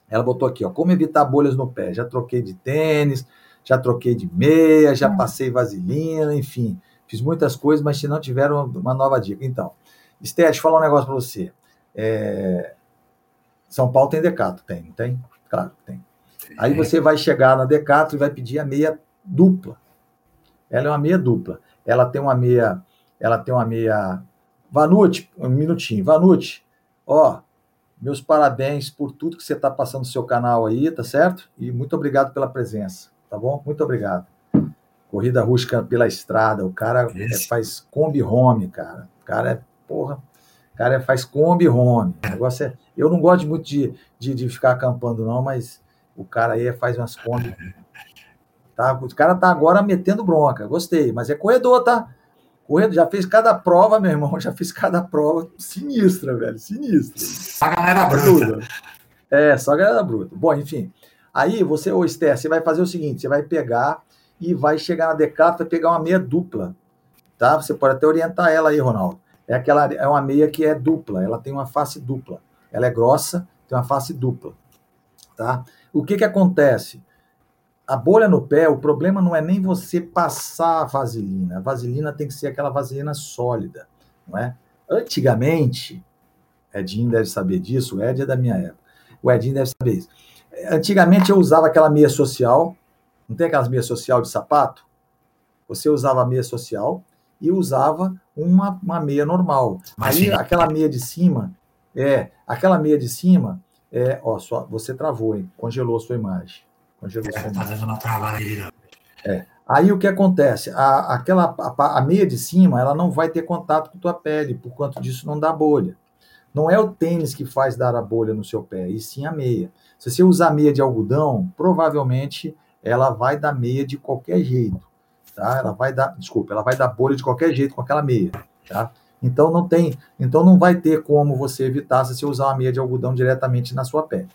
Ela botou aqui, ó, como evitar bolhas no pé. Já troquei de tênis já troquei de meia, já hum. passei vaselina, enfim, fiz muitas coisas, mas se não tiveram uma nova dica. Então, Esther, deixa eu falar um negócio para você. É... São Paulo tem Decato, tem, não tem? Claro que tem. Aí você vai chegar na Decato e vai pedir a meia dupla. Ela é uma meia dupla. Ela tem uma meia, ela tem uma meia Vanucci, um minutinho. Vanucci, ó, meus parabéns por tudo que você está passando no seu canal aí, tá certo? E muito obrigado pela presença tá bom? Muito obrigado. Corrida rústica pela estrada, o cara é, faz Kombi Home, cara. O cara é, porra, o cara é, faz Kombi Home. O negócio é, eu não gosto muito de, de, de ficar acampando, não, mas o cara aí faz umas Kombi. Tá? O cara tá agora metendo bronca, gostei, mas é corredor, tá? Corredor, já fez cada prova, meu irmão, já fez cada prova sinistra, velho, sinistra. Só galera bruta. É, só galera bruta. Bom, enfim, Aí você, ô Esther, você vai fazer o seguinte: você vai pegar e vai chegar na Decathlon, vai pegar uma meia dupla, tá? Você pode até orientar ela aí, Ronaldo. É aquela, é uma meia que é dupla, ela tem uma face dupla. Ela é grossa, tem uma face dupla, tá? O que que acontece? A bolha no pé, o problema não é nem você passar a vaselina. A vaselina tem que ser aquela vaselina sólida, não é? Antigamente, Edinho deve saber disso, o Ed é da minha época. O Edinho deve saber isso Antigamente eu usava aquela meia social, não tem aquelas meia social de sapato? Você usava a meia social e usava uma, uma meia normal. Aí aquela meia de cima, é, aquela meia de cima, é, ó, só, você travou, hein? Congelou a sua imagem. Congelou sua tá dando uma né? É. Aí o que acontece? A, aquela, a, a, meia de cima, ela não vai ter contato com tua pele, por quanto disso não dá bolha. Não é o tênis que faz dar a bolha no seu pé, e sim a meia. Se você usar meia de algodão, provavelmente ela vai dar meia de qualquer jeito, tá? Ela vai dar, desculpa, ela vai dar bolha de qualquer jeito com aquela meia, tá? Então não tem, então não vai ter como você evitar se você usar uma meia de algodão diretamente na sua pele,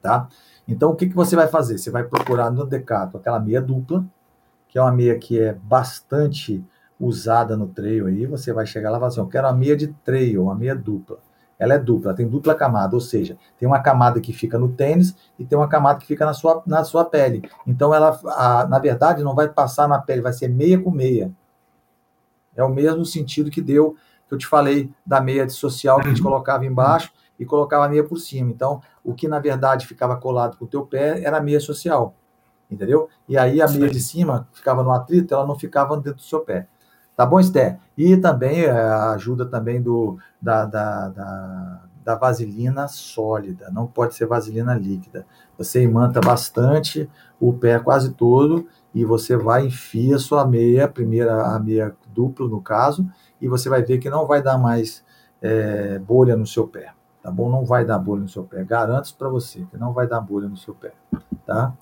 tá? Então o que, que você vai fazer? Você vai procurar no Decato aquela meia dupla, que é uma meia que é bastante usada no trail aí, você vai chegar lá e falar assim, eu quero uma meia de trail, uma meia dupla ela é dupla, tem dupla camada, ou seja, tem uma camada que fica no tênis e tem uma camada que fica na sua, na sua pele. Então, ela, a, na verdade, não vai passar na pele, vai ser meia com meia. É o mesmo sentido que deu, que eu te falei da meia de social que a gente uhum. colocava embaixo e colocava a meia por cima. Então, o que na verdade ficava colado com o teu pé era a meia social, entendeu? E aí a meia de cima ficava no atrito, ela não ficava dentro do seu pé. Tá bom, Esther? E também é, a ajuda também do, da, da, da, da vaselina sólida, não pode ser vaselina líquida. Você imanta bastante o pé quase todo e você vai enfia sua meia, primeira a meia dupla no caso, e você vai ver que não vai dar mais é, bolha no seu pé, tá bom? Não vai dar bolha no seu pé. Garanto para você que não vai dar bolha no seu pé, tá?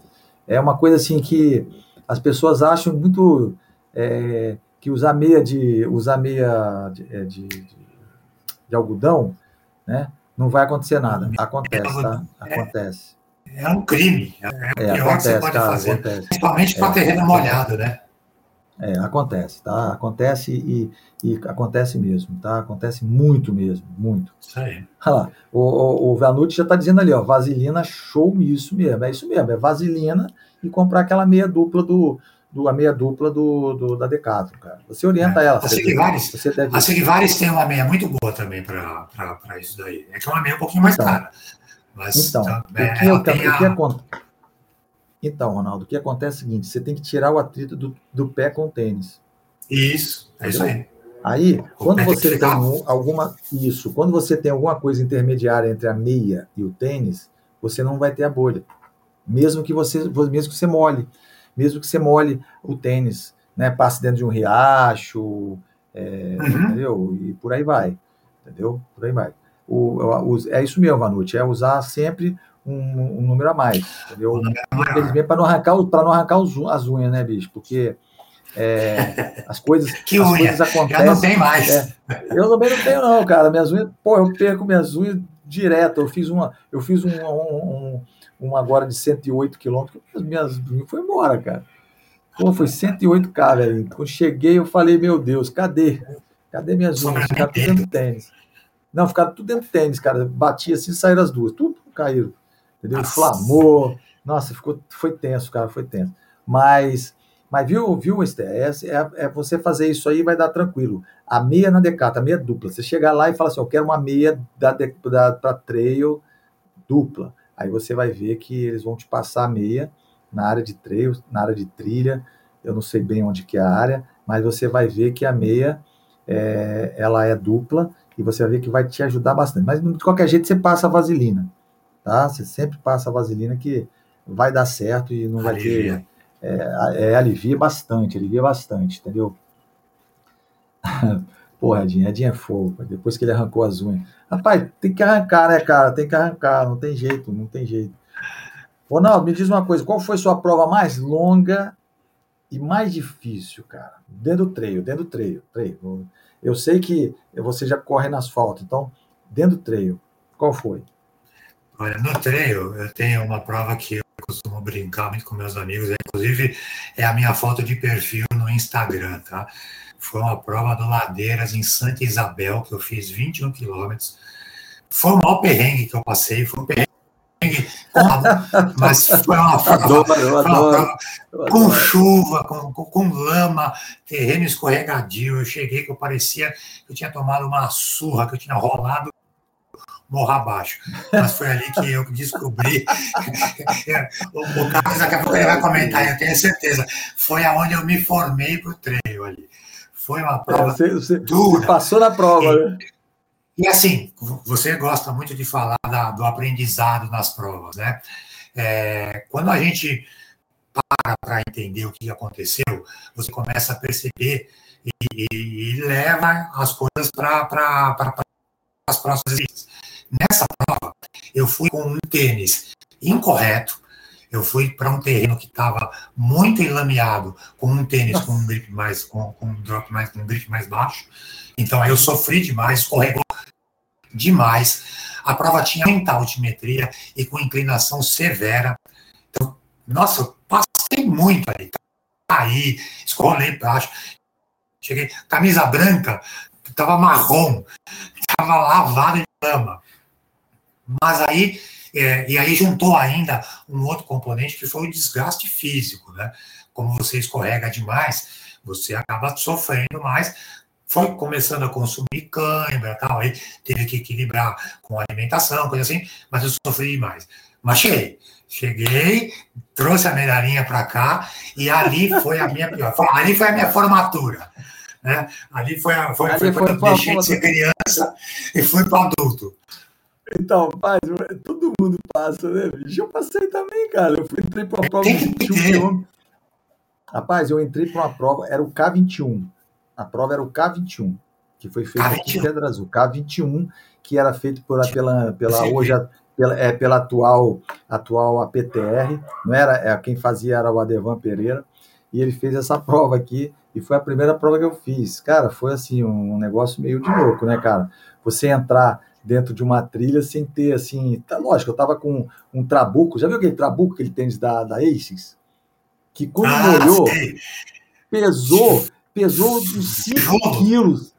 É uma coisa assim que as pessoas acham muito é, que usar meia de usar meia de, é, de, de, de, algodão, né? Não vai acontecer nada. Acontece, tá? Acontece. É um crime. É, é o pior acontece, que você pode cara, fazer. Acontece. Principalmente para é, terreno molhado, né? É, acontece, tá? Acontece e, e, acontece mesmo, tá? Acontece muito mesmo, muito. Isso aí. Olha lá, o, o, o Vanucci já está dizendo ali, ó, vaselina show isso mesmo, é isso mesmo, é vaselina e comprar aquela meia dupla do, do a meia dupla do, do da Decathlon, cara. Você orienta é. ela. A Seguivares, você deve... a Seguivares tem uma meia muito boa também para isso daí. É que é uma meia um pouquinho mais então, cara. Mas então, também, o que, eu, o que acontece? Então, Ronaldo, o que acontece é o seguinte: você tem que tirar o atrito do, do pé com o tênis. Isso, é isso aí. Aí, quando você tem alguma. Isso, quando você tem alguma coisa intermediária entre a meia e o tênis, você não vai ter a bolha. Mesmo que você, mesmo que você molhe. Mesmo que você molhe o tênis, né? Passe dentro de um riacho, é, uhum. entendeu? E por aí vai. Entendeu? Por aí vai. O, o, é isso mesmo, Vanucci, é usar sempre um, um número a mais, entendeu? Infelizmente, para não arrancar, para não arrancar os, as unhas, né, bicho? Porque é, as coisas, que as unha? coisas acontecem. Já não tem mais. É, eu também não tenho, não, cara. Minhas unhas, pô, eu perco minhas unhas direto. Eu fiz uma, eu fiz um, um, um agora de 108 quilômetros, minhas unhas foi embora, cara. Pô, foi 108k, velho. Quando cheguei, eu falei, meu Deus, cadê? Cadê minhas unhas? Ficaram tudo dentro do tênis. Não, ficaram tudo dentro do tênis, cara. Bati assim, saíram as duas. Tudo caíram entendeu? Inflamou. Nossa, ficou, foi tenso, cara, foi tenso. Mas, mas viu, viu, STS? É, é, é você fazer isso aí vai dar tranquilo. A meia na decata, a meia dupla. Você chegar lá e falar assim, eu quero uma meia da, da, para trail dupla. Aí você vai ver que eles vão te passar a meia na área de trail, na área de trilha. Eu não sei bem onde que é a área, mas você vai ver que a meia é, ela é dupla e você vai ver que vai te ajudar bastante. Mas de qualquer jeito você passa a vaselina tá? Você sempre passa a vaselina que vai dar certo e não alivia. vai ter. É, é, alivia bastante, alivia bastante, entendeu? Porra, Edinho, Edinho é fogo, depois que ele arrancou as unhas. Rapaz, tem que arrancar, né, cara? Tem que arrancar, não tem jeito, não tem jeito. Ronaldo, me diz uma coisa, qual foi sua prova mais longa e mais difícil, cara? Dentro do treino, dentro do treino, treino. Eu sei que você já corre no asfalto, então, dentro do treino, qual foi? Olha, no treino, eu tenho uma prova que eu costumo brincar muito com meus amigos, inclusive é a minha foto de perfil no Instagram, tá? Foi uma prova do Ladeiras em Santa Isabel, que eu fiz 21 quilômetros. Foi o maior perrengue que eu passei, foi um perrengue mas foi uma prova, adoro, foi uma prova com chuva, com, com, com, lama, terreno escorregadio. Eu cheguei que eu parecia que eu tinha tomado uma surra, que eu tinha rolado morra abaixo. Mas foi ali que eu descobri. o, o Carlos daqui a pouco ele vai comentar, eu tenho certeza. Foi aonde eu me formei para o treino ali. Foi uma prova é, você, você, dura. Você passou na prova, e, né? E assim, você gosta muito de falar da, do aprendizado nas provas, né? É, quando a gente para para entender o que aconteceu, você começa a perceber e, e, e leva as coisas para as próximas vezes. Nessa prova, eu fui com um tênis incorreto, eu fui para um terreno que estava muito enlameado, com um tênis Nossa. com um grip mais, com, com, um drop mais, com um grip mais baixo. Então aí eu sofri demais, escorregou demais. A prova tinha muita altimetria e com inclinação severa. Então, nossa, eu passei muito ali. Caí, escorrei baixo. Cheguei, camisa branca, estava marrom, estava lavada de lama. Mas aí, é, e aí juntou ainda um outro componente que foi o desgaste físico, né? Como você escorrega demais, você acaba sofrendo mais. Foi começando a consumir cãibra tal, aí teve que equilibrar com alimentação, coisa assim, mas eu sofri demais. Mas cheguei, cheguei, trouxe a medalhinha para cá e ali foi a minha ali foi a minha formatura. Né? Ali foi, a, foi, foi, foi, foi, deixei de ser criança e fui para adulto. Então, paz, todo mundo passa, né, bicho? Eu passei também, cara. Eu entrei para uma prova de 21 quilômetros. Rapaz, eu entrei para uma prova, era o K21. A prova era o K21, que foi feito aqui em Pedra Azul. K21, que era feito por, pela, pela hoje pela, é, pela atual, atual APTR, não era? É, quem fazia era o Adevan Pereira, e ele fez essa prova aqui, e foi a primeira prova que eu fiz. Cara, foi assim, um negócio meio de louco, né, cara? Você entrar dentro de uma trilha sem ter, assim, tá lógico, eu tava com um trabuco, já viu aquele trabuco que ele tem da, da Aces? Que quando ah, molhou, sei. pesou, pesou uns 5 quilos.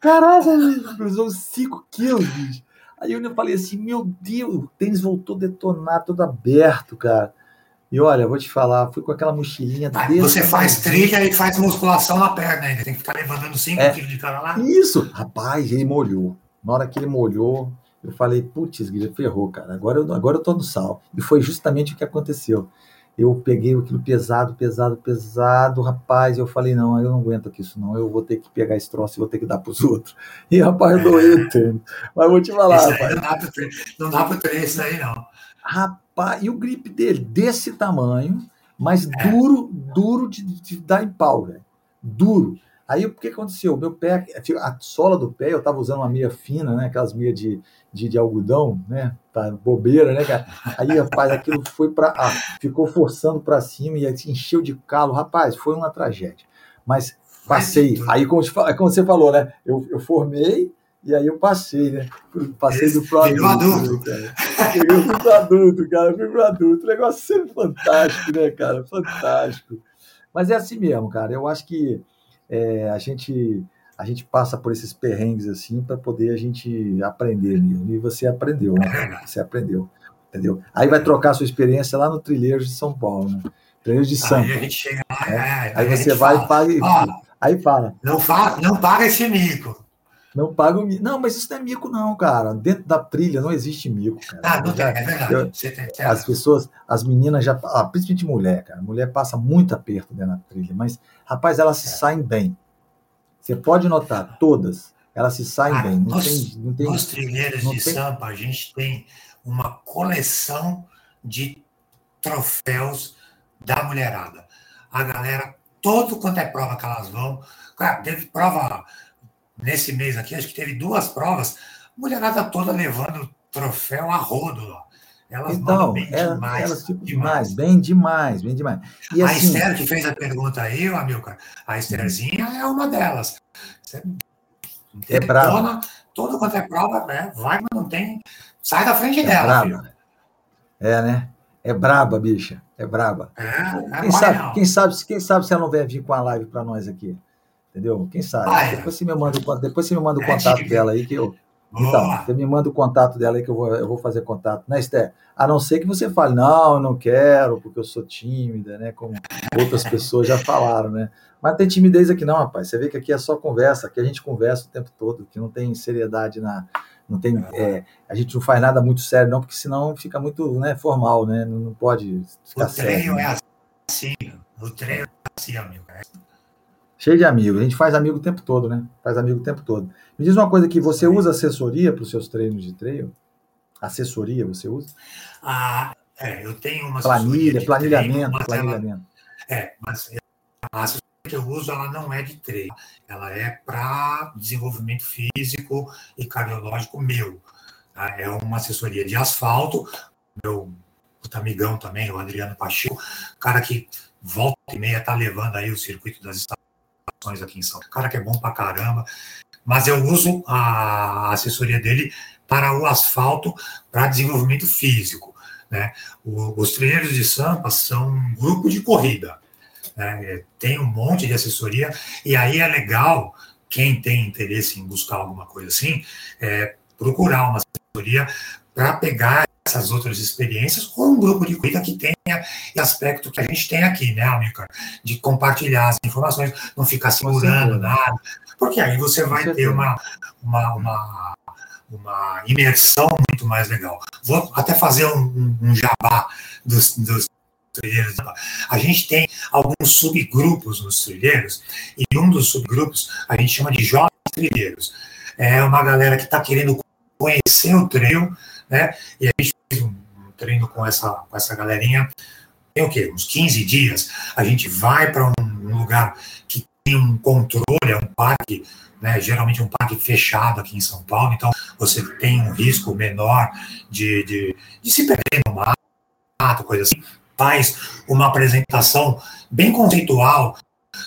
Caraca, pesou uns 5 quilos, bicho. Aí eu falei assim, meu Deus, o tênis voltou detonado, todo aberto, cara. E olha, vou te falar, fui com aquela mochilinha. Ah, você faz trilha e faz musculação na perna ainda, tem que ficar levantando 5 é, quilos de cara lá. Isso, rapaz, ele molhou. Na hora que ele molhou, eu falei, putz, ferrou, cara, agora eu, agora eu tô no sal. E foi justamente o que aconteceu eu peguei aquilo pesado, pesado, pesado, rapaz, eu falei, não, eu não aguento aqui isso não, eu vou ter que pegar esse troço e vou ter que dar para os outros. E, rapaz, eu doei o tênis. Mas vou te falar, rapaz. Não dá para ter isso aí, não. Rapaz, e o grip dele, desse tamanho, mas é. duro, duro de, de dar em pau, velho. Duro. Aí o que aconteceu? Meu pé, a sola do pé, eu estava usando uma meia fina, né? Aquelas meias de, de, de, algodão, né? Tá bobeira, né, cara? Aí, rapaz, aquilo foi para. Ah, ficou forçando para cima e encheu de calo. Rapaz, foi uma tragédia. Mas passei. Aí, como, como você falou, né? Eu, eu formei e aí eu passei, né? Passei do pro adulto. adulto. Né, cara. Eu fui pro adulto, cara. Eu fui pro adulto. O negócio sempre fantástico, né, cara? Fantástico. Mas é assim mesmo, cara. Eu acho que é, a gente a gente passa por esses perrengues assim para poder a gente aprender mesmo. E você aprendeu, né? Você aprendeu, entendeu? Aí vai trocar a sua experiência lá no Trilheiro de São Paulo, né? Trilheiro de Sampa. Aí a gente chega lá, é. É, aí você vai fala, e paga. Aí fala. Não, fala, não paga esse mico. Não paga o mico. Não, mas isso não é mico, não, cara. Dentro da trilha não existe mico, cara. Ah, não tem, é verdade. Eu, tem, as pessoas, as meninas já. Ah, principalmente mulher, cara. Mulher passa muito aperto dentro da trilha, mas, rapaz, elas se é. saem bem. Você pode notar, todas, elas se saem ah, bem. Não nos, tem, não tem, nos trilheiros de tem... Sampa, a gente tem uma coleção de troféus da mulherada. A galera, todo quanto é prova que elas vão. Cara, teve prova nesse mês aqui, acho que teve duas provas, mulherada toda levando troféu a rodo lá. Elas então, bem ela, demais, elas ficam demais. demais, bem demais, bem demais. E, a assim, Esther que fez a pergunta aí, Amilcar, a Estherzinha é uma delas. Você é brava. Tudo quanto é prova, né? vai, mas não tem. Sai da frente é dela, filho. É, né? É braba, bicha. É braba. É, é quem, sabe, quem, sabe, quem sabe se ela não vier vir com a live para nós aqui? Entendeu? Quem sabe? Depois você me manda, depois você me manda o é, contato dela aí que eu, então, você me manda o contato dela aí que eu vou, eu vou fazer contato, né, Esther? A não ser que você fale, não, eu não quero, porque eu sou tímida, né? Como outras pessoas já falaram, né? Mas tem timidez aqui não, rapaz. Você vê que aqui é só conversa, aqui a gente conversa o tempo todo, que não tem seriedade na. Não tem, é, a gente não faz nada muito sério, não, porque senão fica muito né, formal, né? Não, não pode ficar o sério. O treino né? é assim, o treino é assim, amigo. Cheio de amigos. A gente faz amigo o tempo todo, né? Faz amigo o tempo todo. Me diz uma coisa que você usa assessoria para os seus treinos de treino? Assessoria você usa? Ah, é, eu tenho uma planilha, planilhamento, treino, planilhamento. Ela, é, mas a assessoria que eu uso ela não é de treino, ela é para desenvolvimento físico e cardiológico meu. Tá? É uma assessoria de asfalto, meu amigão também, o Adriano Pacheco, cara que volta e meia tá levando aí o circuito das estações aqui em São Paulo, cara que é bom pra caramba mas eu uso a assessoria dele para o asfalto, para desenvolvimento físico. Né? O, os trilheiros de Sampa são um grupo de corrida. Né? Tem um monte de assessoria, e aí é legal, quem tem interesse em buscar alguma coisa assim, é, procurar uma assessoria para pegar essas outras experiências com um grupo de corrida que tenha aspecto que a gente tem aqui, né, Amilcar? De compartilhar as informações, não ficar segurando nada, porque aí você vai ter uma, uma, uma, uma, imersão muito mais legal. Vou até fazer um, um jabá dos, dos trilheiros. A gente tem alguns subgrupos nos trilheiros, e um dos subgrupos a gente chama de jovens trilheiros. É uma galera que está querendo conhecer o trail, né? E a gente fez um treino com essa, com essa galerinha. Tem o quê? Uns 15 dias. A gente vai para um lugar que tem um controle, é um parque, né? Geralmente um parque fechado aqui em São Paulo, então você tem um risco menor de, de, de se perder no mato, coisa assim. Faz uma apresentação bem conceitual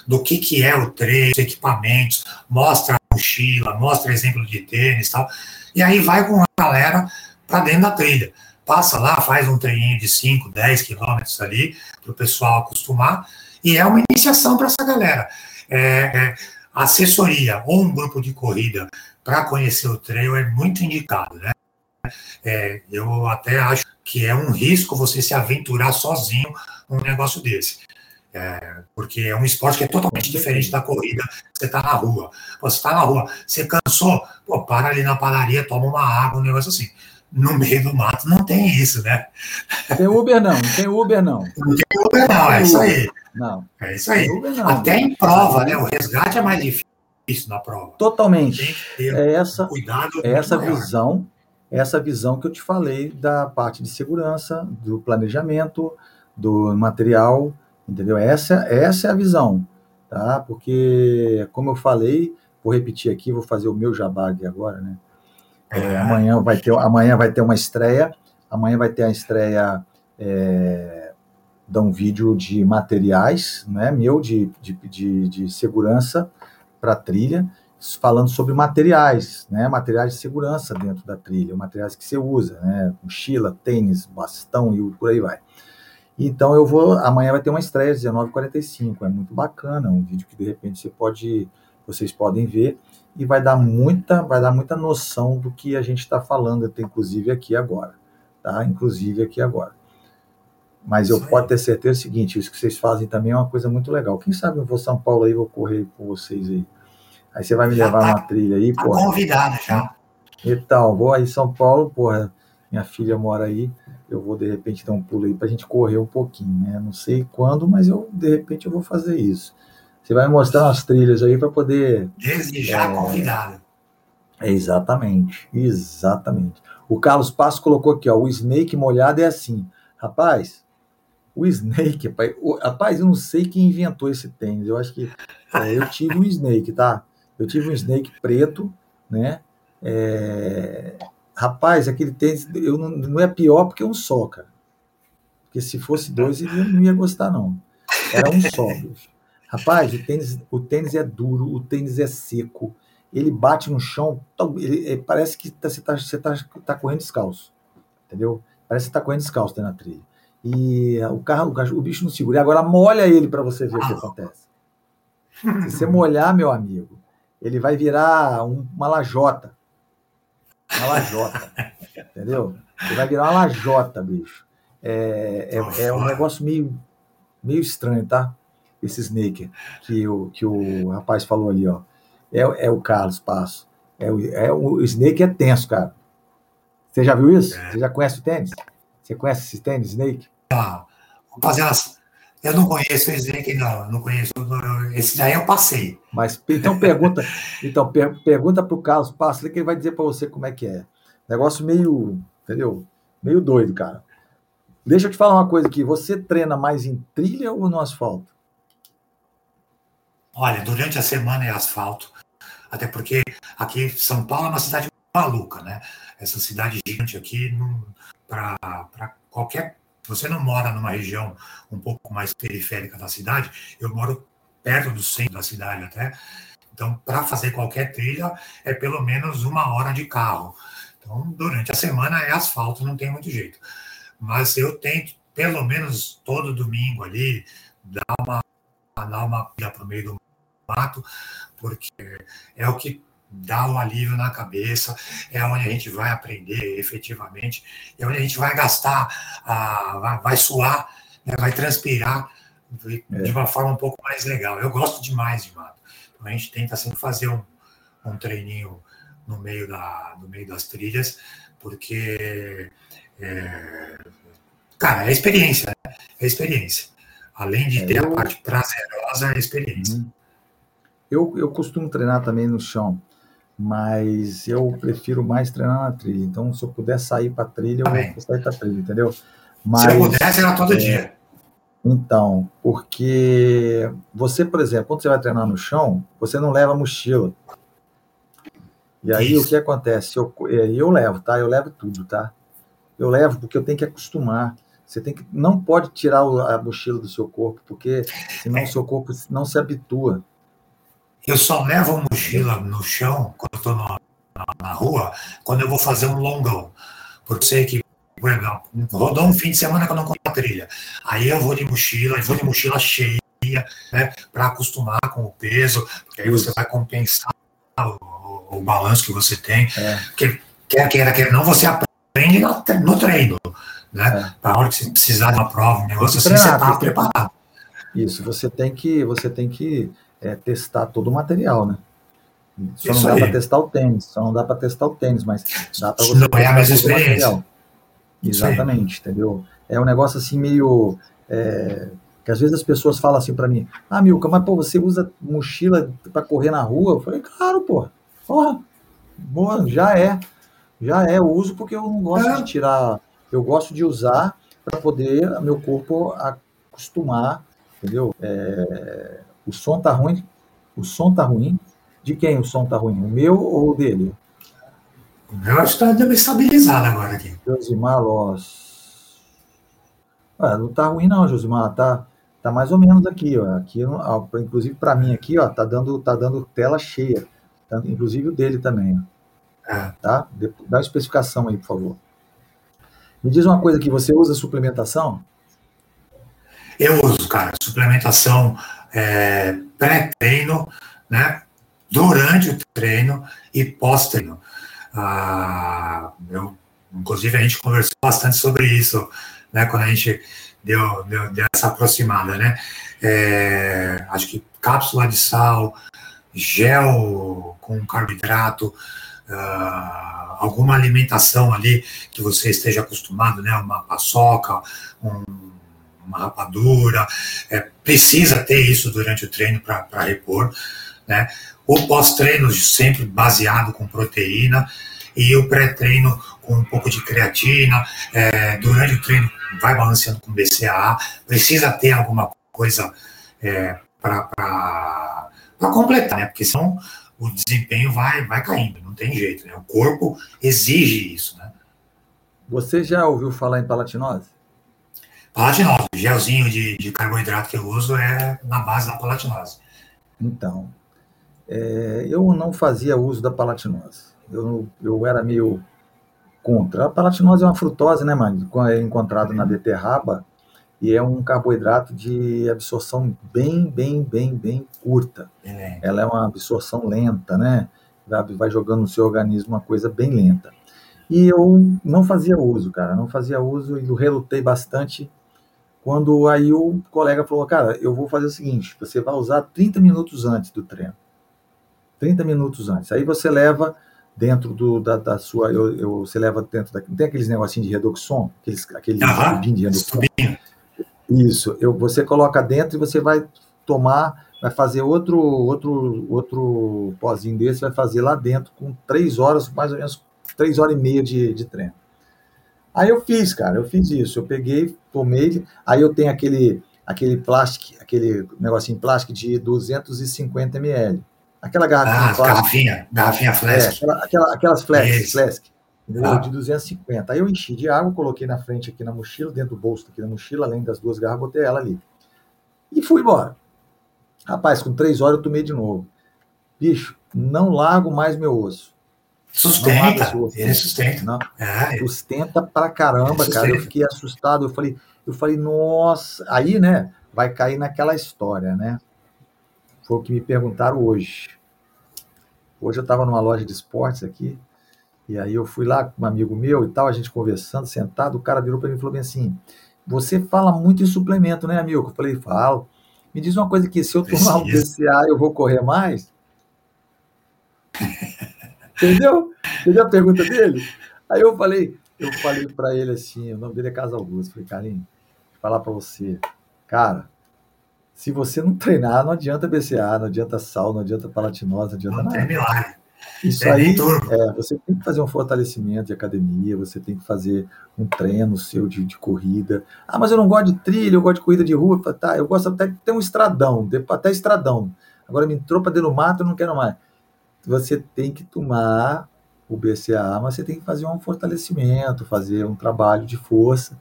do que, que é o treino, equipamentos, mostra a mochila, mostra exemplo de tênis e tal. E aí vai com a galera para dentro da trilha. Passa lá, faz um treininho de 5, 10 quilômetros ali, para o pessoal acostumar, e é uma iniciação para essa galera. É, é, assessoria ou um grupo de corrida para conhecer o trail é muito indicado, né? É, eu até acho que é um risco você se aventurar sozinho num negócio desse. É, porque é um esporte que é totalmente diferente da corrida. Você está na rua. Você está na rua, você cansou, pô, para ali na padaria, toma uma água, um negócio assim. No meio do mato não tem isso, né? Tem Uber não, não tem Uber não. Não tem Uber não, é isso aí. Não. É isso aí. Não, Até em prova, né? O resgate é mais difícil na prova. Totalmente. É essa, cuidado é essa visão, essa visão que eu te falei da parte de segurança, do planejamento, do material, Entendeu? Essa, essa é a visão, tá? Porque, como eu falei, vou repetir aqui, vou fazer o meu jabá aqui agora, né? É, amanhã, vai ter, amanhã vai ter uma estreia, amanhã vai ter a estreia é, de um vídeo de materiais, né, meu, de, de, de, de segurança para trilha, falando sobre materiais, né, materiais de segurança dentro da trilha, materiais que você usa, né, mochila, tênis, bastão e por aí vai. Então eu vou. Amanhã vai ter uma estreia às 19h45. É muito bacana, um vídeo que de repente você pode, vocês podem ver e vai dar muita, vai dar muita noção do que a gente está falando, inclusive aqui agora, tá? Inclusive aqui agora. Mas eu posso ter certeza do seguinte, isso que vocês fazem também é uma coisa muito legal. Quem sabe eu vou São Paulo aí, vou correr com vocês aí. Aí você vai me já levar tá, numa trilha aí, tá convidado já. Então, vou aí São Paulo, porra, minha filha mora aí eu vou de repente dar um pulo aí para a gente correr um pouquinho, né? Não sei quando, mas eu de repente eu vou fazer isso. Você vai mostrar umas trilhas aí para poder. Desde já é, convidado. Exatamente, exatamente. O Carlos Passo colocou aqui, ó, o Snake molhado é assim. Rapaz, o Snake, rapaz, o, rapaz, eu não sei quem inventou esse tênis. Eu acho que é, eu tive um Snake, tá? Eu tive um Snake preto, né? É, Rapaz, aquele tênis eu não, não é pior porque é um só, cara. Porque se fosse dois, ele não ia gostar, não. Era um só. Rapaz, o tênis, o tênis é duro, o tênis é seco, ele bate no chão, ele, ele parece que tá, você está você tá, tá correndo descalço. Entendeu? Parece que está correndo descalço na trilha. E o carro, o, o bicho não segura. E agora molha ele para você ver o que acontece. Se você molhar, meu amigo, ele vai virar um, uma lajota. Uma lajota. entendeu? Ele vai virar uma lajota, bicho. É, é, é, um negócio meio, meio estranho, tá? Esse Snake que o, que o rapaz falou ali, ó. É, é o Carlos Passo. É o, é o Snake é tenso, cara. Você já viu isso? É. Você já conhece o tênis? Você conhece esse tênis, Snake? Ah, fazer umas, eu não conheço esse aqui, não. Não conheço. Esse daí eu passei. Mas então pergunta, então per, pergunta para o Carlos Passa que ele vai dizer para você como é que é. Negócio meio, entendeu? Meio doido, cara. Deixa eu te falar uma coisa aqui. Você treina mais em trilha ou no asfalto? Olha, durante a semana é asfalto. Até porque aqui São Paulo é uma cidade maluca, né? Essa cidade gigante aqui, para qualquer você não mora numa região um pouco mais periférica da cidade, eu moro perto do centro da cidade até. Então, para fazer qualquer trilha, é pelo menos uma hora de carro. Então, durante a semana é asfalto, não tem muito jeito. Mas eu tento, pelo menos todo domingo ali, dar uma, dar uma para o meio do mato, porque é o que dá um alívio na cabeça, é onde a gente vai aprender efetivamente, é onde a gente vai gastar, a, vai suar, né, vai transpirar de, é. uma forma um pouco mais legal. Eu gosto demais de mato. Então a gente tenta sempre fazer um, um treininho no meio, da, no meio das trilhas, porque, é, cara, é experiência, né? é experiência. Além de é, ter eu... a parte prazerosa, é experiência. Uhum. Eu, eu costumo treinar também no chão mas eu prefiro mais treinar na trilha. Então, se eu puder sair para trilha, eu vou sair para trilha, entendeu? Mas, se eu pudesse, era todo é, dia. Então, porque você, por exemplo, quando você vai treinar no chão, você não leva mochila. E aí Isso. o que acontece? Eu, é, eu levo, tá? Eu levo tudo, tá? Eu levo porque eu tenho que acostumar. Você tem que não pode tirar a mochila do seu corpo, porque senão é. o seu corpo não se habitua. Eu só levo a mochila no chão quando eu estou na, na, rua, quando eu vou fazer um longão. Porque sei que, por exemplo, rodou um fim de semana que eu não compro a trilha. Aí eu vou de mochila, eu vou de mochila cheia, né, para acostumar com o peso, porque aí você vai compensar o o balanço que você tem. É. Que, quer queira, quer não, você aprende no, treino. Né? É. Para a hora que você precisar de uma prova, um negócio assim, você está preparado. Isso, você tem que, você tem que é, testar todo o material, né? Só Isso não dá para testar o tênis, só não dá para testar o tênis, mas dá para você. Não é a mesma experiência. Exatamente, entendeu? É um negócio assim meio. É, que às vezes as pessoas falam assim para mim: Ah, Milka, mas pô, você usa mochila para correr na rua? Eu falei: Claro, pô. Porra, boa, já é. Já é. Eu uso porque eu não gosto é. de tirar. Eu gosto de usar para poder meu corpo acostumar, entendeu? É, o som tá ruim. O som tá ruim. De quem o som tá ruim? O meu ou o dele? O meu acho que está estabilizado agora aqui. Josimar Loss. Ah, não tá ruim não, Josimar. Tá, tá mais ou menos aqui, ó. Aqui, inclusive para mim aqui, ó, tá dando, tá dando tela cheia inclusive o dele também. É. Tá? Dá uma especificação aí, por favor. Me diz uma coisa aqui, você usa suplementação? Eu uso, cara, suplementação é, pré-treino, né? Durante o treino e pós-treino. Ah, eu, inclusive, a gente conversou bastante sobre isso, né? Quando a gente deu, deu, deu essa aproximada, né? É, acho que cápsula de sal, gel com carboidrato, uh, alguma alimentação ali que você esteja acostumado, né? Uma paçoca, um, uma rapadura, é, precisa ter isso durante o treino para repor, né? O pós-treino sempre baseado com proteína e o pré-treino com um pouco de creatina, é, durante o treino vai balanceando com BCAA, precisa ter alguma coisa é, para completar, né? Porque senão o desempenho vai, vai caindo, não tem jeito, né? O corpo exige isso, né? Você já ouviu falar em palatinose? Palatinose, o gelzinho de, de carboidrato que eu uso é na base da palatinose. Então, é, eu não fazia uso da palatinose. Eu, eu era meio contra. A palatinose é uma frutose, né, mano? É encontrado na beterraba e é um carboidrato de absorção bem, bem, bem, bem curta. É. Ela é uma absorção lenta, né? Vai jogando no seu organismo uma coisa bem lenta. E eu não fazia uso, cara, não fazia uso e relutei bastante quando aí o colega falou, cara, eu vou fazer o seguinte, você vai usar 30 minutos antes do treino. 30 minutos antes. Aí você leva dentro do, da, da sua, eu, eu, você leva dentro da, tem aqueles negocinhos de redoxon, aqueles, aqueles uhum. de redoxon. Isso, eu, você coloca dentro e você vai tomar, vai fazer outro outro outro pozinho desse, vai fazer lá dentro com três horas, mais ou menos três horas e meia de, de treino. Aí eu fiz, cara, eu fiz isso, eu peguei, tomei, aí eu tenho aquele aquele plástico, aquele negocinho plástico de 250 ml. Aquela garrafinha ah, garrafinha, garrafinha flask. É, aquela, aquela, aquelas flask, flask. Ah. De 250. Aí eu enchi de água, coloquei na frente aqui na mochila, dentro do bolso aqui na mochila, além das duas garrafas, botei ela ali. E fui embora. Rapaz, com três horas eu tomei de novo. Bicho, não largo mais meu osso. Sustenta, ele sustenta. Não, é. Sustenta pra caramba, cara. Eu fiquei assustado. Eu falei, eu falei, nossa. Aí, né, vai cair naquela história, né? Foi o que me perguntaram hoje. Hoje eu estava numa loja de esportes aqui, e aí eu fui lá com um amigo meu e tal, a gente conversando, sentado, o cara virou para mim e falou assim: Você fala muito em suplemento, né, amigo? Eu falei, falo. Me diz uma coisa aqui, se eu tomar um BCA, eu vou correr mais? Entendeu? Entendeu a pergunta dele? Aí eu falei, eu falei para ele assim, o nome dele é Casa Augusto. Falei, Carlinhos, vou falar para você, cara, se você não treinar, não adianta BCA, não adianta sal, não adianta palatinose, não adianta não nada. Tem milagre. Isso é aí, é, você tem que fazer um fortalecimento de academia, você tem que fazer um treino seu de, de, corrida. Ah, mas eu não gosto de trilha, eu gosto de corrida de rua. Tá, eu gosto até de ter um estradão, até estradão. Agora me entrou para dentro do mato, eu não quero mais. Você tem que tomar o BCA, mas você tem que fazer um fortalecimento, fazer um trabalho de força.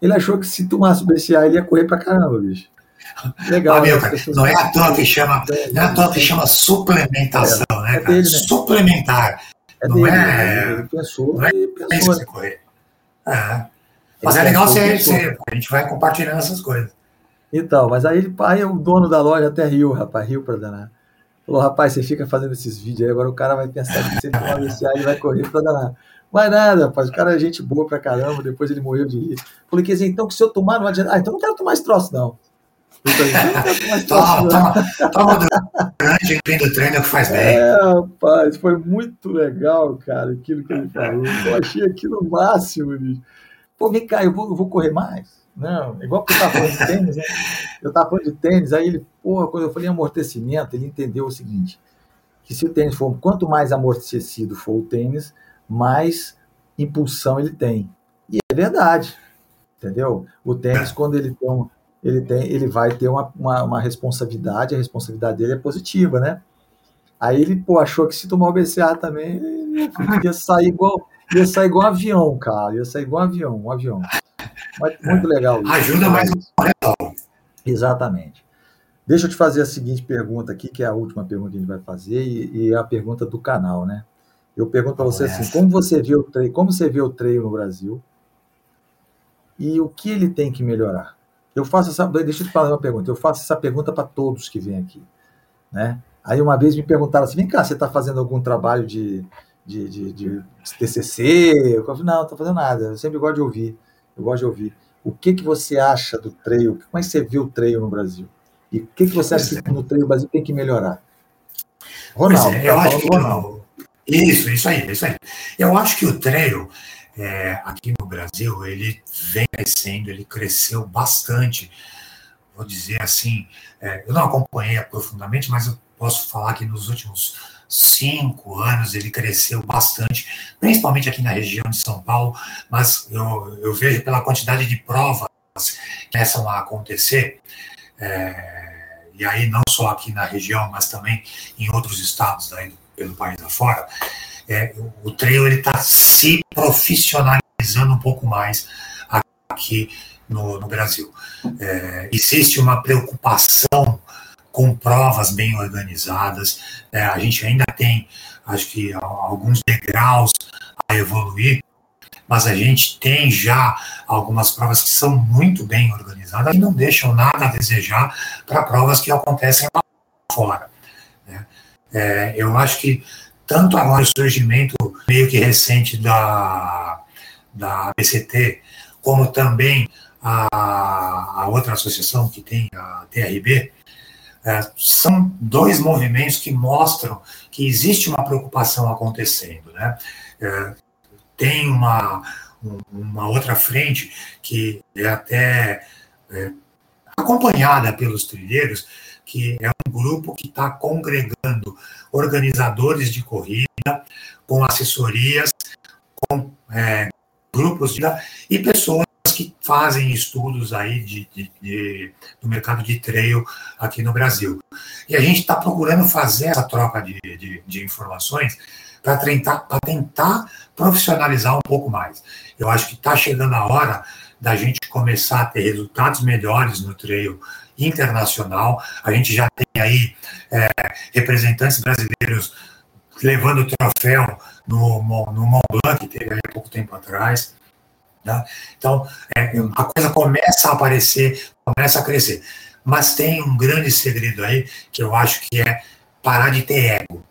Ele achou que se tomasse o BCA, ele ia correr para caramba, bicho. Legal. Ah, meu, não é à toa que chama, não é à toa que chama suplementação, é, né, é? Dele, né? Suplementar. É não dele, é, né? ele pensou, não é ele pensou. Você correr. É. Mas é legal você, você, a gente vai compartilhando essas coisas. Então, mas aí, ele, aí o dono da loja até riu, rapaz, riu pra danar. Falou, rapaz, você fica fazendo esses vídeos aí, agora o cara vai pensar que você vai iniciar e vai correr pra danar. Vai nada, rapaz, o cara é gente boa pra caramba, depois ele morreu de rir. Falei, quer dizer, então que se eu tomar, não adianta. Ah, então não quero tomar esse troço, não. Toma, toma, toma durante o treino que faz bem. É, rapaz, foi muito legal, cara, aquilo que ele falou. Eu achei aquilo máximo, bicho. Pô, vem cá, eu vou, eu vou correr mais. Não, igual porque eu tava falando de tênis, né? Eu tava falando de tênis, aí ele, porra, quando eu falei amortecimento, ele entendeu o seguinte: que se o tênis for, quanto mais amortecido for o tênis, mais impulsão ele tem. E é verdade, entendeu? O tênis, quando ele tem ele, tem, ele vai ter uma, uma, uma, responsabilidade, a responsabilidade dele é positiva, né? Aí ele, pô, achou que se tomar o BCA também, ia sair igual, ia sair igual um avião, cara, ia sair igual um avião, um avião. Mas, muito legal. Isso. Ajuda mais um Exatamente. Deixa eu te fazer a seguinte pergunta aqui, que é a última pergunta que a gente vai fazer, e, e é a pergunta do canal, né? Eu pergunto para você assim, como você vê o treino, como você vê o treino no Brasil e o que ele tem que melhorar? Eu faço essa. Deixa eu te fazer uma pergunta. Eu faço essa pergunta para todos que vêm aqui. Né? Aí uma vez me perguntaram assim: vem cá, você está fazendo algum trabalho de, de, de, de TCC? Eu falei: não, não estou fazendo nada. Eu sempre gosto de ouvir. Eu gosto de ouvir. O que, que você acha do trail? Como é que você viu o trail no Brasil? E o que, que você acha que no trail no Brasil tem que melhorar? Ronaldo, é, eu tá acho que Ronaldo. Isso, isso aí, isso aí. Eu acho que o trail é, aqui no Brasil, ele vem crescendo, ele cresceu bastante. Vou dizer assim, é, eu não acompanhei profundamente, mas eu posso falar que nos últimos cinco anos ele cresceu bastante, principalmente aqui na região de São Paulo, mas eu, eu vejo pela quantidade de provas que começam a acontecer, é, e aí não só aqui na região, mas também em outros estados daí, pelo país afora, é, o trail está se profissionalizando um pouco mais aqui no, no Brasil. É, existe uma preocupação com provas bem organizadas, é, a gente ainda tem, acho que, alguns degraus a evoluir, mas a gente tem já algumas provas que são muito bem organizadas e não deixam nada a desejar para provas que acontecem lá fora. Né? É, eu acho que tanto agora o surgimento meio que recente da, da BCT, como também a, a outra associação que tem, a TRB, são dois movimentos que mostram que existe uma preocupação acontecendo. Né? É, tem uma, uma outra frente que é até é, acompanhada pelos trilheiros, que é um grupo que está congregando organizadores de corrida, com assessorias, com é, grupos de, e pessoas que fazem estudos aí de, de, de, do mercado de trail aqui no Brasil. E a gente está procurando fazer essa troca de, de, informações para tentar, tentar profissionalizar um pouco mais. Eu acho que está chegando a hora da gente começar a ter resultados melhores no trail internacional. A gente já tem aí é, representantes brasileiros levando o troféu no, no Mont Blanc, que teve há pouco tempo atrás. Tá? Então, é, a coisa começa a aparecer, começa a crescer. Mas tem um grande segredo aí, que eu acho que é parar de ter ego.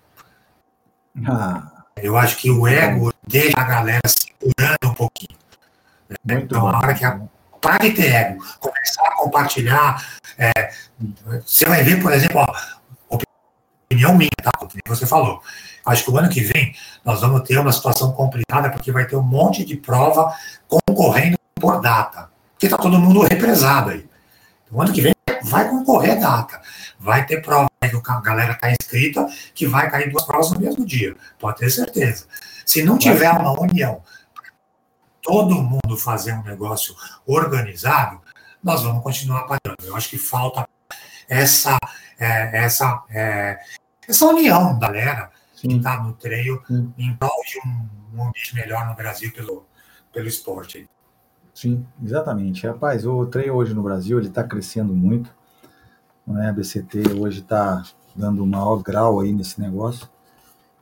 Ah. Eu acho que o ego deixa a galera segurando um pouquinho. Né? Então, a hora que a Pare ter ego, começar a compartilhar. É, você vai ver, por exemplo, ó, opinião minha, tá? Como você falou. Acho que o ano que vem nós vamos ter uma situação complicada, porque vai ter um monte de prova concorrendo por data. Porque está todo mundo represado aí. O ano que vem vai concorrer data. Vai ter prova que a galera está inscrita que vai cair duas provas no mesmo dia. Pode ter certeza. Se não tiver uma união, todo mundo fazer um negócio organizado, nós vamos continuar parando. Eu acho que falta essa, é, essa, é, essa união da galera Sim. que está no treino em prol de um, um ambiente melhor no Brasil pelo, pelo esporte. Sim, exatamente. Rapaz, o treino hoje no Brasil ele está crescendo muito. Né? A BCT hoje está dando um maior grau aí nesse negócio.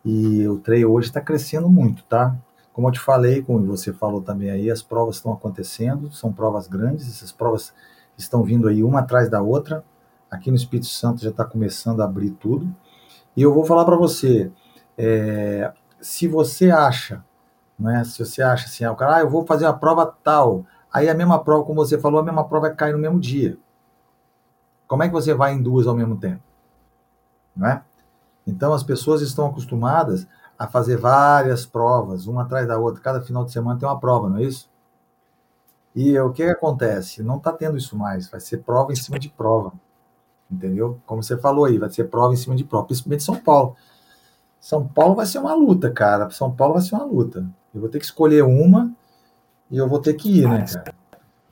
E o treino hoje está crescendo muito, tá? Como eu te falei, como você falou também aí, as provas estão acontecendo, são provas grandes, essas provas estão vindo aí uma atrás da outra. Aqui no Espírito Santo já está começando a abrir tudo. E eu vou falar para você, é, se você acha, né, se você acha assim, ah, cara, ah, eu vou fazer a prova tal, aí a mesma prova, como você falou, a mesma prova cair no mesmo dia. Como é que você vai em duas ao mesmo tempo? Não é? Então as pessoas estão acostumadas a fazer várias provas, uma atrás da outra. Cada final de semana tem uma prova, não é isso? E o que acontece? Não está tendo isso mais. Vai ser prova em cima de prova. Entendeu? Como você falou aí, vai ser prova em cima de prova, principalmente São Paulo. São Paulo vai ser uma luta, cara. São Paulo vai ser uma luta. Eu vou ter que escolher uma e eu vou ter que ir, né, cara?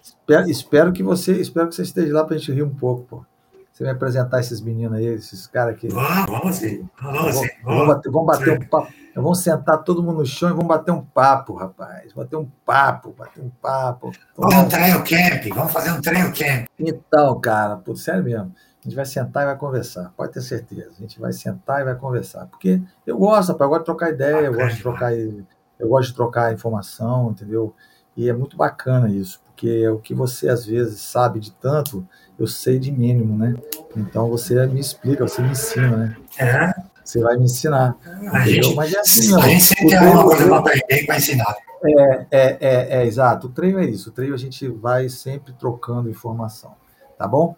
Espero, espero que você, espero que você esteja lá para a gente rir um pouco, pô. Você vai apresentar esses meninos aí, esses caras aqui. Vamos, vamos sim. Vamos, sim. Vamos, bater, vamos bater um papo. Vamos sentar todo mundo no chão e vamos bater um papo, rapaz. Bater um papo, bater um papo. Vamos um trail camp, vamos fazer um trail camp. Então, cara, pô, sério mesmo. A gente vai sentar e vai conversar, pode ter certeza. A gente vai sentar e vai conversar. Porque eu gosto, rapaz, eu gosto de trocar ideia, eu gosto de trocar, eu gosto de trocar informação, entendeu? E é muito bacana isso, porque é o que você às vezes sabe de tanto, eu sei de mínimo, né? Então você me explica, você me ensina, né? É. Você vai me ensinar. A gente, Mas é assim, a gente sempre tem uma coisa para aprender e para ensinar. É, é, é, é, exato. O treino é isso. O treino a gente vai sempre trocando informação. Tá bom?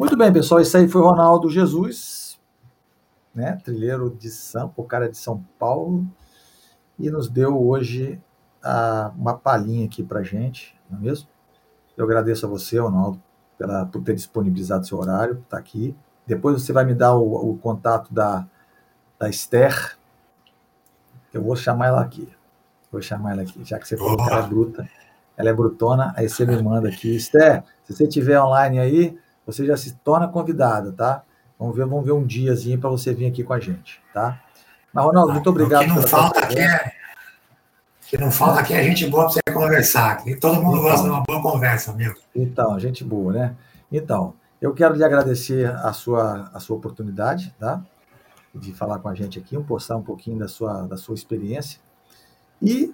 Muito bem, pessoal. Esse aí foi Ronaldo Jesus, né? Trilheiro de São, o cara de São Paulo, e nos deu hoje a, uma palhinha aqui para gente, não é mesmo? Eu agradeço a você, Ronaldo, pela, por ter disponibilizado seu horário, estar tá aqui. Depois você vai me dar o, o contato da, da Esther. Eu vou chamar ela aqui. Vou chamar ela aqui, já que você falou que ela é bruta. Ela é brutona, aí você me manda aqui. Esther, se você estiver online aí, você já se torna convidada, tá? Vamos ver, vamos ver um diazinho para você vir aqui com a gente, tá? Mas, Ronaldo, muito obrigado. O que não falta aqui é, que não falta aqui é gente boa para você conversar. E todo mundo então, gosta de uma boa conversa, meu. Então, gente boa, né? Então, eu quero lhe agradecer a sua, a sua oportunidade, tá? De falar com a gente aqui, postar um pouquinho da sua, da sua experiência. E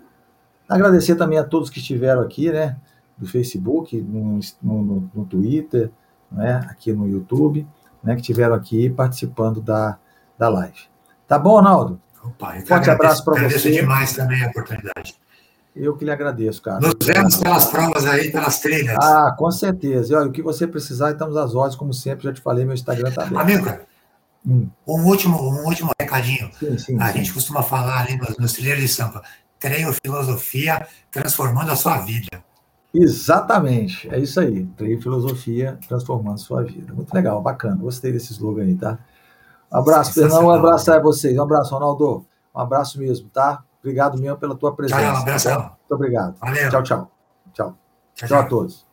agradecer também a todos que estiveram aqui, né? Do Facebook, no, no, no Twitter, né? aqui no YouTube, né? Que estiveram aqui participando da, da live. Tá bom, Ronaldo? Opa, Forte abraço para você. Agradeço demais também a oportunidade. Eu que lhe agradeço, cara. Nos vemos pelas provas aí, pelas trilhas. Ah, com certeza. E olha, o que você precisar, estamos às ordens, como sempre, já te falei, meu Instagram está aberto. Amigo, hum. um, último, um último recadinho. Sim, sim, a sim. gente costuma falar ali nos, nos trilheiros de Sampa, treino filosofia transformando a sua vida. Exatamente, é isso aí. Treino filosofia transformando a sua vida. Muito legal, bacana. Gostei desse slogan aí, tá? Um abraço, Fernão. Um abraço a vocês. Um abraço, Ronaldo. Um abraço mesmo, tá? Obrigado mesmo pela tua presença. Tchau, um abraço. Tá Muito obrigado. Valeu. Tchau, tchau. Tchau. Tchau, tchau a todos.